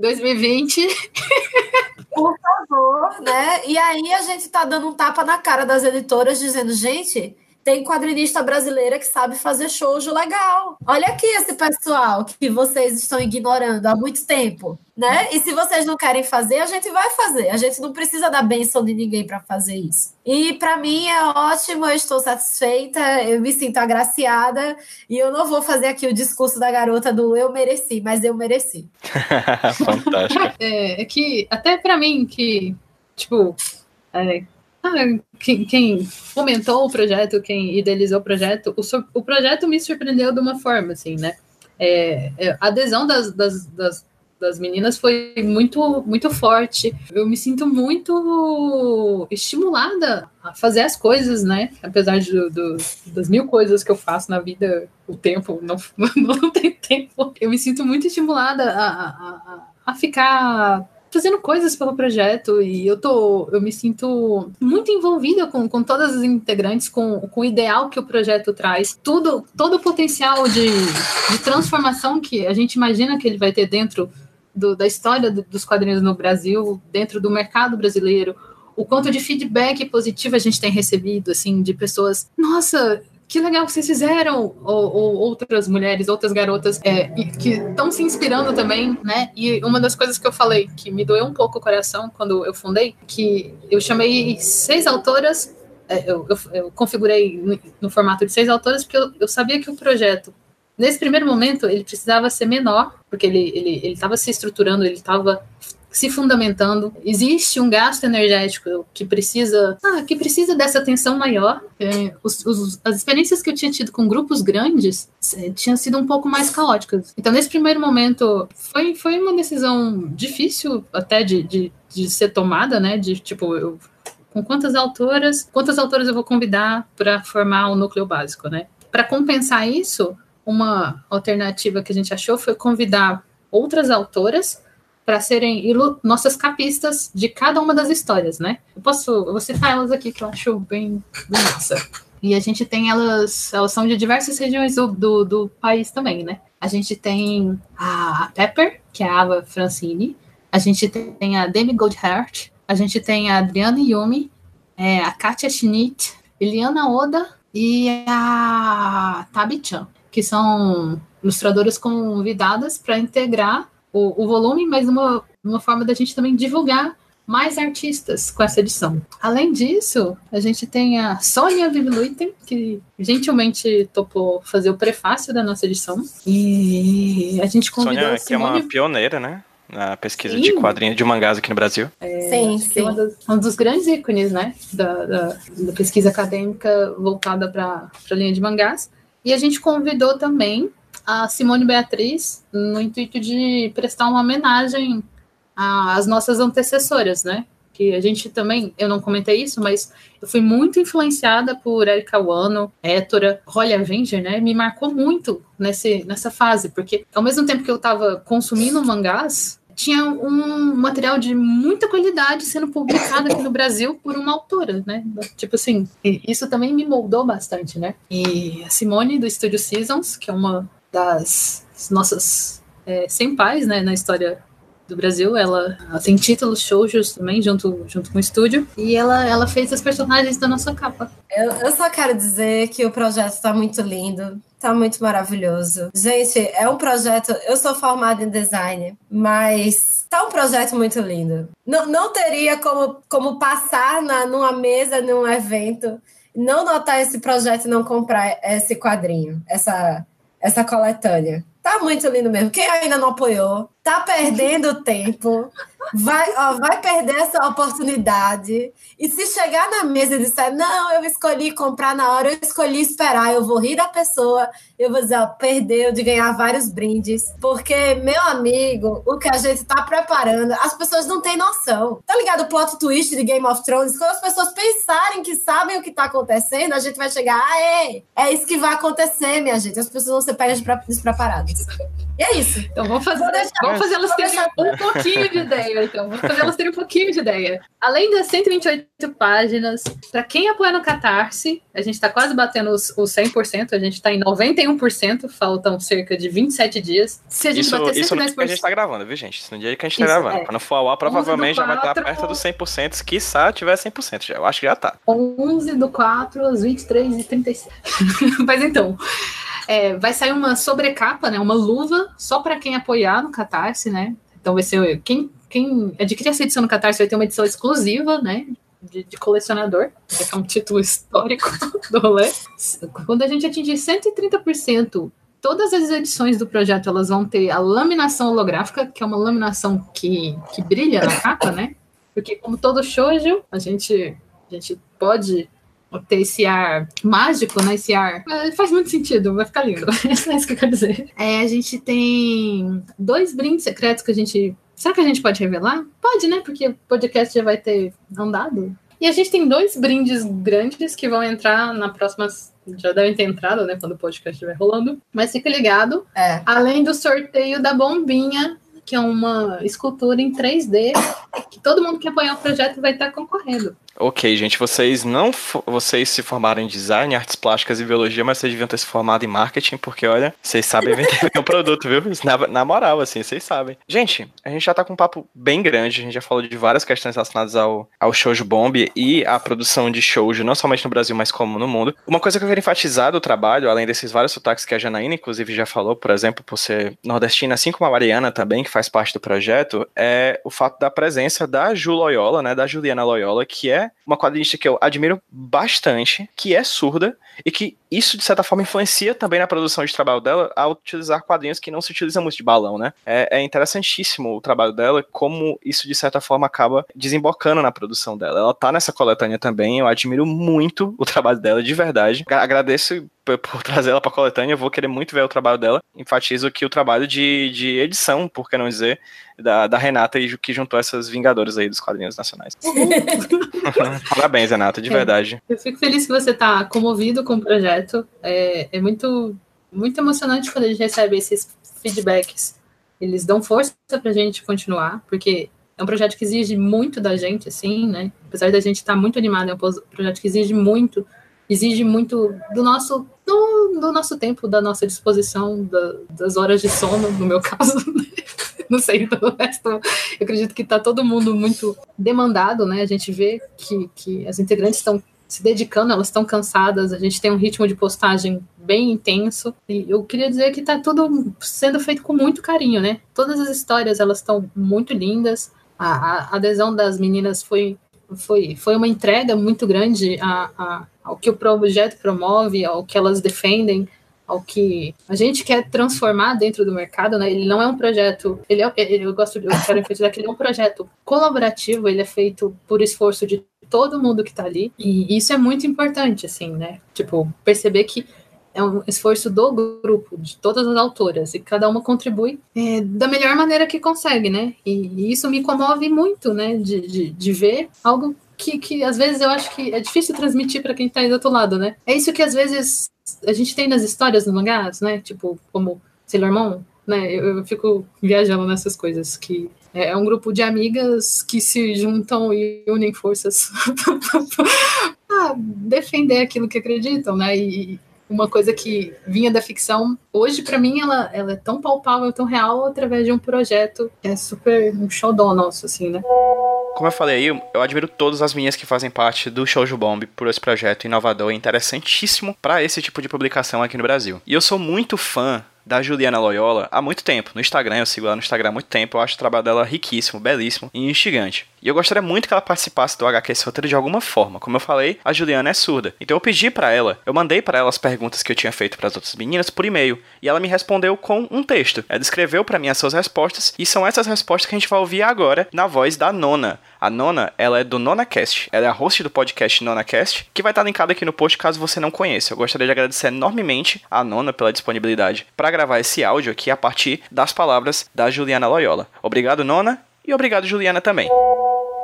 C: 2020.
D: Por favor, né? E aí a gente tá dando um tapa na cara das editoras dizendo, gente, tem quadrinista brasileira que sabe fazer shoujo legal. Olha aqui esse pessoal que vocês estão ignorando há muito tempo, né? E se vocês não querem fazer, a gente vai fazer. A gente não precisa da benção de ninguém para fazer isso. E para mim é ótimo, eu estou satisfeita, eu me sinto agraciada e eu não vou fazer aqui o discurso da garota do eu mereci, mas eu mereci.
B: Fantástico.
C: É, é que até para mim que tipo é, ah, quem, quem, fomentou o projeto, quem idealizou o projeto, o, o, projeto me surpreendeu de uma forma, assim, né? É, é, a adesão das, das, das, das, meninas foi muito, muito forte. Eu me sinto muito estimulada a fazer as coisas, né? Apesar de, do, das mil coisas que eu faço na vida, o tempo não, não tem tempo. Eu me sinto muito estimulada a, a, a, a ficar fazendo coisas pelo projeto e eu tô, eu me sinto muito envolvida com, com todas as integrantes, com, com o ideal que o projeto traz, tudo, todo o potencial de, de transformação que a gente imagina que ele vai ter dentro do, da história do, dos quadrinhos no Brasil, dentro do mercado brasileiro, o quanto de feedback positivo a gente tem recebido, assim, de pessoas, nossa, que legal que vocês fizeram, ou, ou outras mulheres, outras garotas é, que estão se inspirando também, né? E uma das coisas que eu falei que me doeu um pouco o coração quando eu fundei, que eu chamei seis autoras, é, eu, eu, eu configurei no, no, formato de seis autoras, porque eu, eu sabia que o projeto nesse primeiro momento ele precisava ser menor, porque ele ele estava se estruturando, ele estava se fundamentando. Existe um gasto energético que precisa, ah, que precisa dessa atenção maior. É, os, os, as experiências que eu tinha tido com grupos grandes é, tinham sido um pouco mais caóticas. Então, nesse primeiro momento, foi, foi uma decisão difícil até de, de, de ser tomada, né? De tipo, eu, com quantas autoras, quantas autoras eu vou convidar para formar o núcleo básico, né? Para compensar isso, uma alternativa que a gente achou foi convidar outras autoras para serem nossas capistas de cada uma das histórias, né? Eu posso, vou citar elas aqui que eu acho bem, massa. E a gente tem elas, elas são de diversas regiões do, do, do país também, né? A gente tem a Pepper, que é a Ava Francini, a gente tem a Demi Goldheart, a gente tem a Adriana Yumi, é, a Katia Schnitt, Eliana Oda e a Tabi Chan, que são ilustradoras convidadas para integrar o, o volume, mas uma, uma forma da gente também divulgar mais artistas com essa edição. Além disso, a gente tem a Sônia Vivluiten, que gentilmente topou fazer o prefácio da nossa edição. E a gente convidou
B: Sônia,
C: a
B: que é uma
C: Simone
B: pioneira, né? Na pesquisa
C: Sim.
B: de quadrinhos de mangás aqui no Brasil.
D: sim,
C: é
D: sim.
C: uma das- um dos grandes ícones, né, da, da, da pesquisa acadêmica voltada para a linha de mangás. E a gente convidou também a Simone Beatriz no intuito de prestar uma homenagem às nossas antecessoras, né? Que a gente também, eu não comentei isso, mas eu fui muito influenciada por Erika Wano, Hétora, Holly Avenger, né? Me marcou muito nesse, nessa fase, porque ao mesmo tempo que eu estava consumindo mangás, tinha um material de muita qualidade sendo publicado aqui no Brasil por uma autora, né? Tipo assim, isso também me moldou bastante, né? E a Simone, do Estúdio Seasons, que é uma das nossas é, senpais, né, na história do Brasil, ela, ela tem títulos shoujos também, junto, junto com o estúdio, e ela, ela fez as personagens da nossa capa.
D: Eu, eu só quero dizer que o projeto tá muito lindo, tá muito maravilhoso. Gente, é um projeto. Eu sou formada em design, mas tá um projeto muito lindo. Não, não teria como, como passar na, numa mesa, num evento, não notar esse projeto e não comprar esse quadrinho, essa, essa coletânea. Tá muito lindo mesmo. Quem ainda não apoiou, tá perdendo tempo. Vai, ó, vai perder essa oportunidade. E se chegar na mesa e disser, não, eu escolhi comprar na hora, eu escolhi esperar, eu vou rir da pessoa, eu vou dizer, ó, perdeu de ganhar vários brindes. Porque, meu amigo, o que a gente tá preparando, as pessoas não têm noção. Tá ligado o plot twist de Game of Thrones? Quando as pessoas pensarem que sabem o que tá acontecendo, a gente vai chegar, ah, é, isso que vai acontecer, minha gente. As pessoas vão ser pegas despre- despreparadas. E é isso.
C: Então vamos fazer, vamos fazer elas terem um pouquinho de ideia, então. Vamos fazer elas terem um pouquinho de ideia. Além das 128 páginas, para quem apoia no Catarse, a gente está quase batendo os, os 100%, a gente está em 91%, faltam cerca de 27 dias. Se a gente
B: Isso,
C: bater
B: isso no dia que a
C: 110%.
B: gente tá gravando, viu, gente? Isso no dia que a gente tá
C: Isso,
B: gravando.
C: é.
B: Quando for ao ar, provavelmente já vai estar
C: 4.
B: perto dos 100%, quiçá tiver 100% já. Eu acho que já tá.
C: 11 do 4 às 23 e 37. Mas então, é, vai sair uma sobrecapa, né? Uma luva só para quem apoiar no Catarse, né? Então vai ser quem, quem adquirir essa edição no Catarse vai ter uma edição exclusiva, né? De, de colecionador, que é um título histórico do rolê. Quando a gente atingir 130%, todas as edições do projeto elas vão ter a laminação holográfica, que é uma laminação que, que brilha na capa, né? Porque como todo shoujo, a gente, a gente pode ter esse ar mágico, né? Esse ar. é, faz muito sentido, vai ficar lindo. É isso que eu quero dizer. É, a gente tem dois brindes secretos que a gente. Será que a gente pode revelar? Pode, né? Porque o podcast já vai ter andado. E a gente tem dois brindes grandes que vão entrar na próxima. Já devem ter entrado, né? Quando o podcast estiver rolando. Mas fica ligado.
D: É.
C: Além do sorteio da bombinha, que é uma escultura em 3D, que todo mundo que apoiar o projeto vai estar concorrendo.
B: Ok, gente, vocês não vocês se formaram em design, artes plásticas e biologia, mas vocês deviam ter se formado em marketing, porque olha, vocês sabem vender o produto, viu? Na, na moral, assim, vocês sabem. Gente, a gente já tá com um papo bem grande, a gente já falou de várias questões relacionadas ao, ao Shoujo Bomb e à produção de shoujo, não somente no Brasil, mas como no mundo. Uma coisa que eu quero enfatizar do trabalho, além desses vários sotaques que a Janaína, inclusive, já falou, por exemplo, por ser nordestina, assim como a Mariana também, que faz parte do projeto, é o fato da presença da Ju Loyola, né, da Juliana Loyola, que é uma quadrinista que eu admiro bastante, que é surda e que isso, de certa forma, influencia também na produção de trabalho dela ao utilizar quadrinhos que não se utilizam muito de balão, né? É, é interessantíssimo o trabalho dela, como isso, de certa forma, acaba desembocando na produção dela. Ela tá nessa coletânea também, eu admiro muito o trabalho dela, de verdade. Agra- Agradeço por, trazer ela pra coletânea, eu vou querer muito ver o trabalho dela. Enfatizo aqui o trabalho de, de edição, por que não dizer, da, da Renata, e que juntou essas vingadoras aí dos quadrinhos nacionais. Parabéns, Renata, de
C: É.
B: verdade.
C: Eu fico feliz que você está comovido com o projeto. É, é muito, muito emocionante quando a gente recebe esses feedbacks. Eles dão força para a gente continuar, porque é um projeto que exige muito da gente, assim, né? Apesar da gente estar muito animado, é um projeto que exige muito, exige muito do nosso, do, do nosso tempo, da nossa disposição, da- das horas de sono, no meu caso. né? Não sei. Eu acredito que está todo mundo muito demandado, né? A gente vê que, que as integrantes estão se dedicando, elas estão cansadas, a gente tem um ritmo de postagem bem intenso. E eu queria dizer que tá tudo sendo feito com muito carinho, né? Todas as histórias, elas estão muito lindas. A, a adesão das meninas foi, foi, foi uma entrega muito grande a, a, ao que o projeto promove, ao que elas defendem, ao que a gente quer transformar dentro do mercado, né? Ele não é um projeto, ele é, ele, eu gosto, eu quero enfatizar que ele é um projeto colaborativo, ele é feito por esforço de todo mundo que está ali, e isso é muito importante, assim, né? Tipo, perceber que é um esforço do grupo, de todas as autoras, e cada uma contribui é, da melhor maneira que consegue, né? E, e isso me comove muito, né? De, de, de ver algo que, que às vezes eu acho que é difícil transmitir para quem está aí do outro lado, né? É isso que às vezes a gente tem nas histórias no mangás, né? Tipo, como Sailor Moon, né? Eu, eu fico viajando nessas coisas que é, é um grupo de amigas que se juntam e unem forças para defender aquilo que acreditam, né? E, uma coisa que vinha da ficção, hoje para mim ela, ela é tão palpável, tão real através de um projeto que é super um showdown nosso, assim, né?
B: Como eu falei aí, eu admiro todas as minhas que fazem parte do Shoujo Bomb por esse projeto inovador e interessantíssimo para esse tipo de publicação aqui no Brasil. E eu sou muito fã da Juliana Loyola há muito tempo. No Instagram, eu sigo ela no Instagram há muito tempo. Eu acho o trabalho dela riquíssimo, belíssimo e instigante. E eu gostaria muito que ela participasse do HQ esse roteiro de alguma forma. Como eu falei, a Juliana é surda. Então eu pedi para ela, eu mandei para ela as perguntas que eu tinha feito para as outras meninas por e-mail. E ela me respondeu com um texto. Ela escreveu para mim as suas respostas. E são essas respostas que a gente vai ouvir agora na voz da Nona. A Nona, ela é do NonaCast. Ela é a host do podcast NonaCast, que vai estar linkada aqui no post caso você não conheça. Eu gostaria de agradecer enormemente a Nona pela disponibilidade para gravar esse áudio aqui a partir das palavras da Juliana Loyola. Obrigado, Nona, e obrigado, Juliana, também.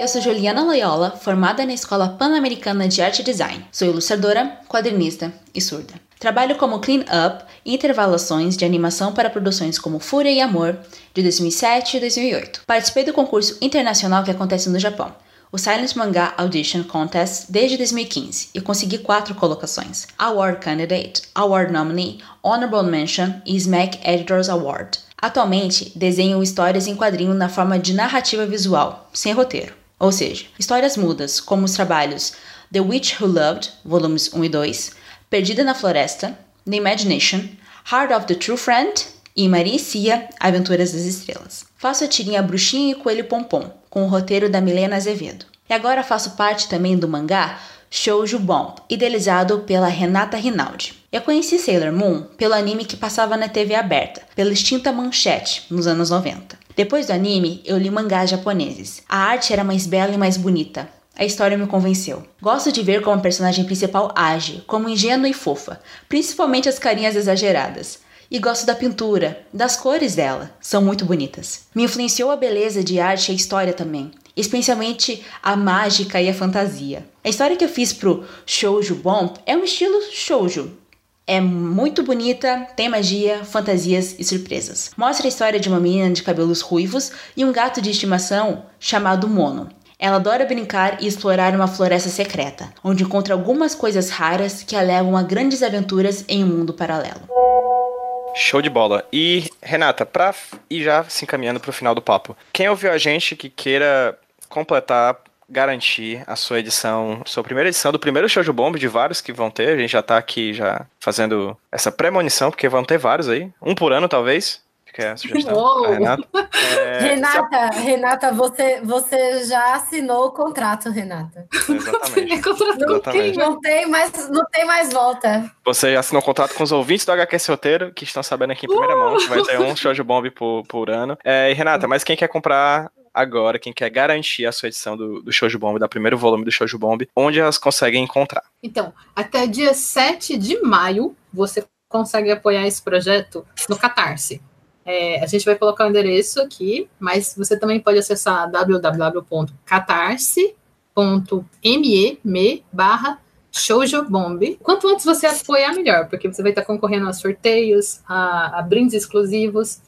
G: Eu sou Juliana Loyola, formada na Escola Pan-Americana de Arte e Design. Sou ilustradora, quadrinista e surda. Trabalho como clean up e intervalações de animação para produções como Fúria e Amor, de 2007 e 2008. Participei do concurso internacional que acontece no Japão, o Silent Manga Audition Contest, desde 2015 e consegui quatro colocações: Award Candidate, Award Nominee, Honorable Mention e Smack Editors Award. Atualmente, desenho histórias em quadrinho na forma de narrativa visual, sem roteiro. Ou seja, histórias mudas, como os trabalhos The Witch Who Loved, volumes 1 e 2, Perdida na Floresta, The Imagination, Heart of the True Friend e Maria e Cia, Aventuras das Estrelas. Faço a tirinha Bruxinha e Coelho Pompom, com o roteiro da Milena Azevedo. E agora faço parte também do mangá Shoujo Bomb, idealizado pela Renata Rinaldi. Eu conheci Sailor Moon pelo anime que passava na TV aberta, pela extinta Manchete, nos anos 90. Depois do anime, eu li mangás japoneses. A arte era mais bela e mais bonita. A história me convenceu. Gosto de ver como a personagem principal age, como ingênua e fofa, principalmente as carinhas exageradas. E gosto da pintura, das cores dela, são muito bonitas. Me influenciou a beleza de arte e a história também, especialmente a mágica e a fantasia. A história que eu fiz pro Shoujo Bomb é um estilo shoujo, é muito bonita, tem magia, fantasias e surpresas. Mostra a história de uma menina de cabelos ruivos e um gato de estimação chamado Mono. Ela adora brincar e explorar uma floresta secreta, onde encontra algumas coisas raras que a levam a grandes aventuras em um mundo paralelo.
B: Show de bola. E, Renata, pra ir já se encaminhando pro final do papo, quem ouviu a gente que queira completar garantir a sua edição, sua primeira edição do primeiro Shoujo Bomb de vários que vão ter. A gente já tá aqui já fazendo essa premonição, porque vão ter vários aí. Um por ano, talvez. Que é a sugestão
D: da Renata. É, Renata. Renata, você, você já assinou o contrato, Renata.
B: Exatamente.
D: Exatamente. Não, tem mais, não tem mais volta.
B: Você já assinou o contrato com os ouvintes do HQ Roteiro, que estão sabendo aqui em primeira uh! mão que vai ter um Shoujo Bomb por, por ano. É, e Renata, mas quem quer comprar agora, quem quer garantir a sua edição do, do Shoujo Bomb, da primeiro volume do Shoujo Bomb, onde elas conseguem encontrar?
C: Então, até dia 7 de maio, você consegue apoiar esse projeto no Catarse. É, a gente vai colocar o endereço aqui, mas você também pode acessar www.catarse.me barra Bomb. Quanto antes você apoiar, melhor, porque você vai estar concorrendo a sorteios, a, a brindes exclusivos.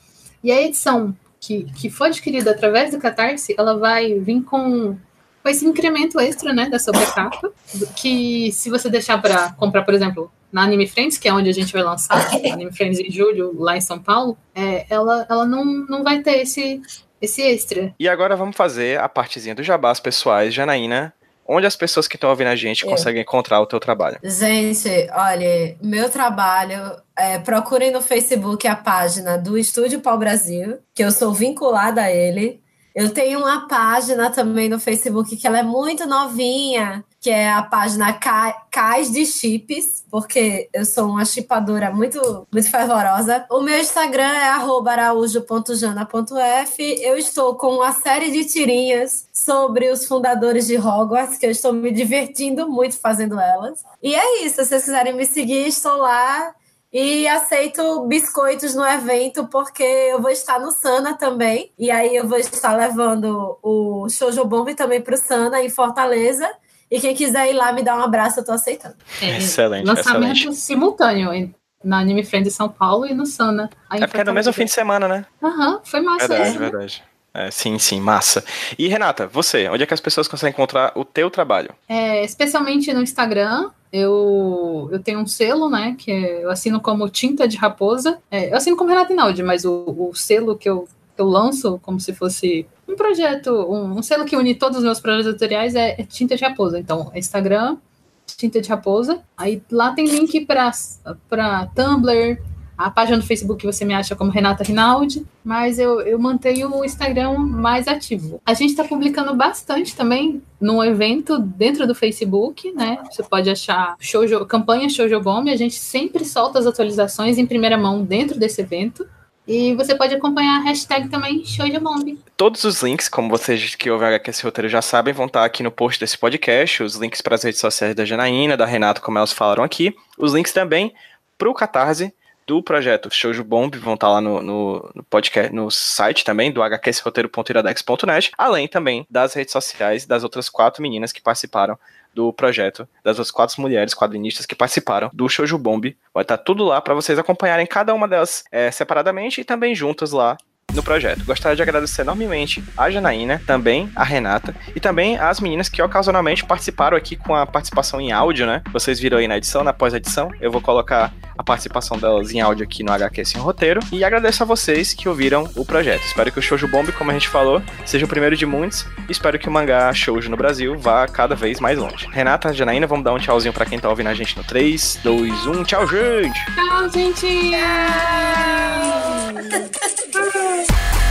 C: E a edição que, que foi adquirida através do Catarse, ela vai vir com, com esse incremento extra, né, da sobrecapa, que se você deixar para comprar, por exemplo, na Anime Friends, que é onde a gente vai lançar, Anime Friends em julho, lá em São Paulo, é, ela, ela não, não vai ter esse, esse extra.
B: E agora vamos fazer a partezinha dos jabás pessoais. Janaína, onde as pessoas que estão ouvindo a gente é. conseguem encontrar o teu trabalho?
D: Gente, olha, meu trabalho, é, procurem no Facebook a página do Estúdio Pau Brasil, que eu sou vinculada a ele. Eu tenho uma página também no Facebook que ela é muito novinha, que é a página Cais de Chips, porque eu sou uma chipadora muito, muito fervorosa. O meu Instagram é araújo.jana.f. Eu estou com uma série de tirinhas sobre os fundadores de Hogwarts, que eu estou me divertindo muito fazendo elas. E é isso, se vocês quiserem me seguir, estou lá. E aceito biscoitos no evento, porque eu vou estar no Sana também. E aí eu vou estar levando o Shoujo Bomb também para o Sana, em Fortaleza. E quem quiser ir lá me dar um abraço, eu tô aceitando.
B: É, excelente,
C: lançamento
B: excelente.
C: simultâneo na Anime Friend São Paulo e no Sana.
B: É porque é no mesmo fim de semana, né?
C: Aham, uhum, foi massa
B: verdade,
C: isso.
B: Verdade, é, sim, sim, massa. E Renata, você, onde é que as pessoas conseguem encontrar o teu trabalho?
C: É, especialmente no Instagram, eu, eu tenho um selo, né, que eu assino como Tinta de Raposa. É, eu assino como Renata Inaldi, mas o, o selo que eu, eu lanço como se fosse um projeto, um, um, selo que une todos os meus projetos editoriais é, é Tinta de Raposa. Então, é Instagram, Tinta de Raposa. Aí lá tem link para Tumblr, a página do Facebook você me acha como Renata Rinaldi, mas eu, eu mantenho o Instagram mais ativo. A gente está publicando bastante também num evento dentro do Facebook, né? Você pode achar shoujo, campanha Shoujo Bomb, a gente sempre solta as atualizações em primeira mão dentro desse evento. E você pode acompanhar a hashtag também ShoujoBomb.
B: Todos os links, como vocês que ouvem esse roteiro já sabem, vão estar aqui no post desse podcast. Os links para as redes sociais da Janaína, da Renata, como elas falaram aqui. Os links também para o Catarse do projeto Shoujo Bomb vão estar lá no, no, no, podcast, no site também, do hqsroteiro.iradex.net, além também das redes sociais das outras quatro meninas que participaram do projeto, das quatro mulheres quadrinistas que participaram do Shoujo Bomb. Vai estar tudo lá para vocês acompanharem cada uma delas é, separadamente e também juntas lá no projeto. Gostaria de agradecer enormemente a Janaína, também a Renata e também as meninas que ocasionalmente participaram aqui com a participação em áudio, né? Vocês viram aí na edição, na pós-edição. Eu vou colocar a participação delas em áudio aqui no HQ Sem Roteiro. E agradeço a vocês que ouviram o projeto. Espero que o Shoujo Bomb, como a gente falou, seja o primeiro de muitos. E espero que o mangá Shoujo no Brasil vá cada vez mais longe. Renata, Janaína, vamos dar um tchauzinho para quem tá ouvindo a gente no 3, 2, 1. Tchau, gente!
C: Tchau, gente! Paris.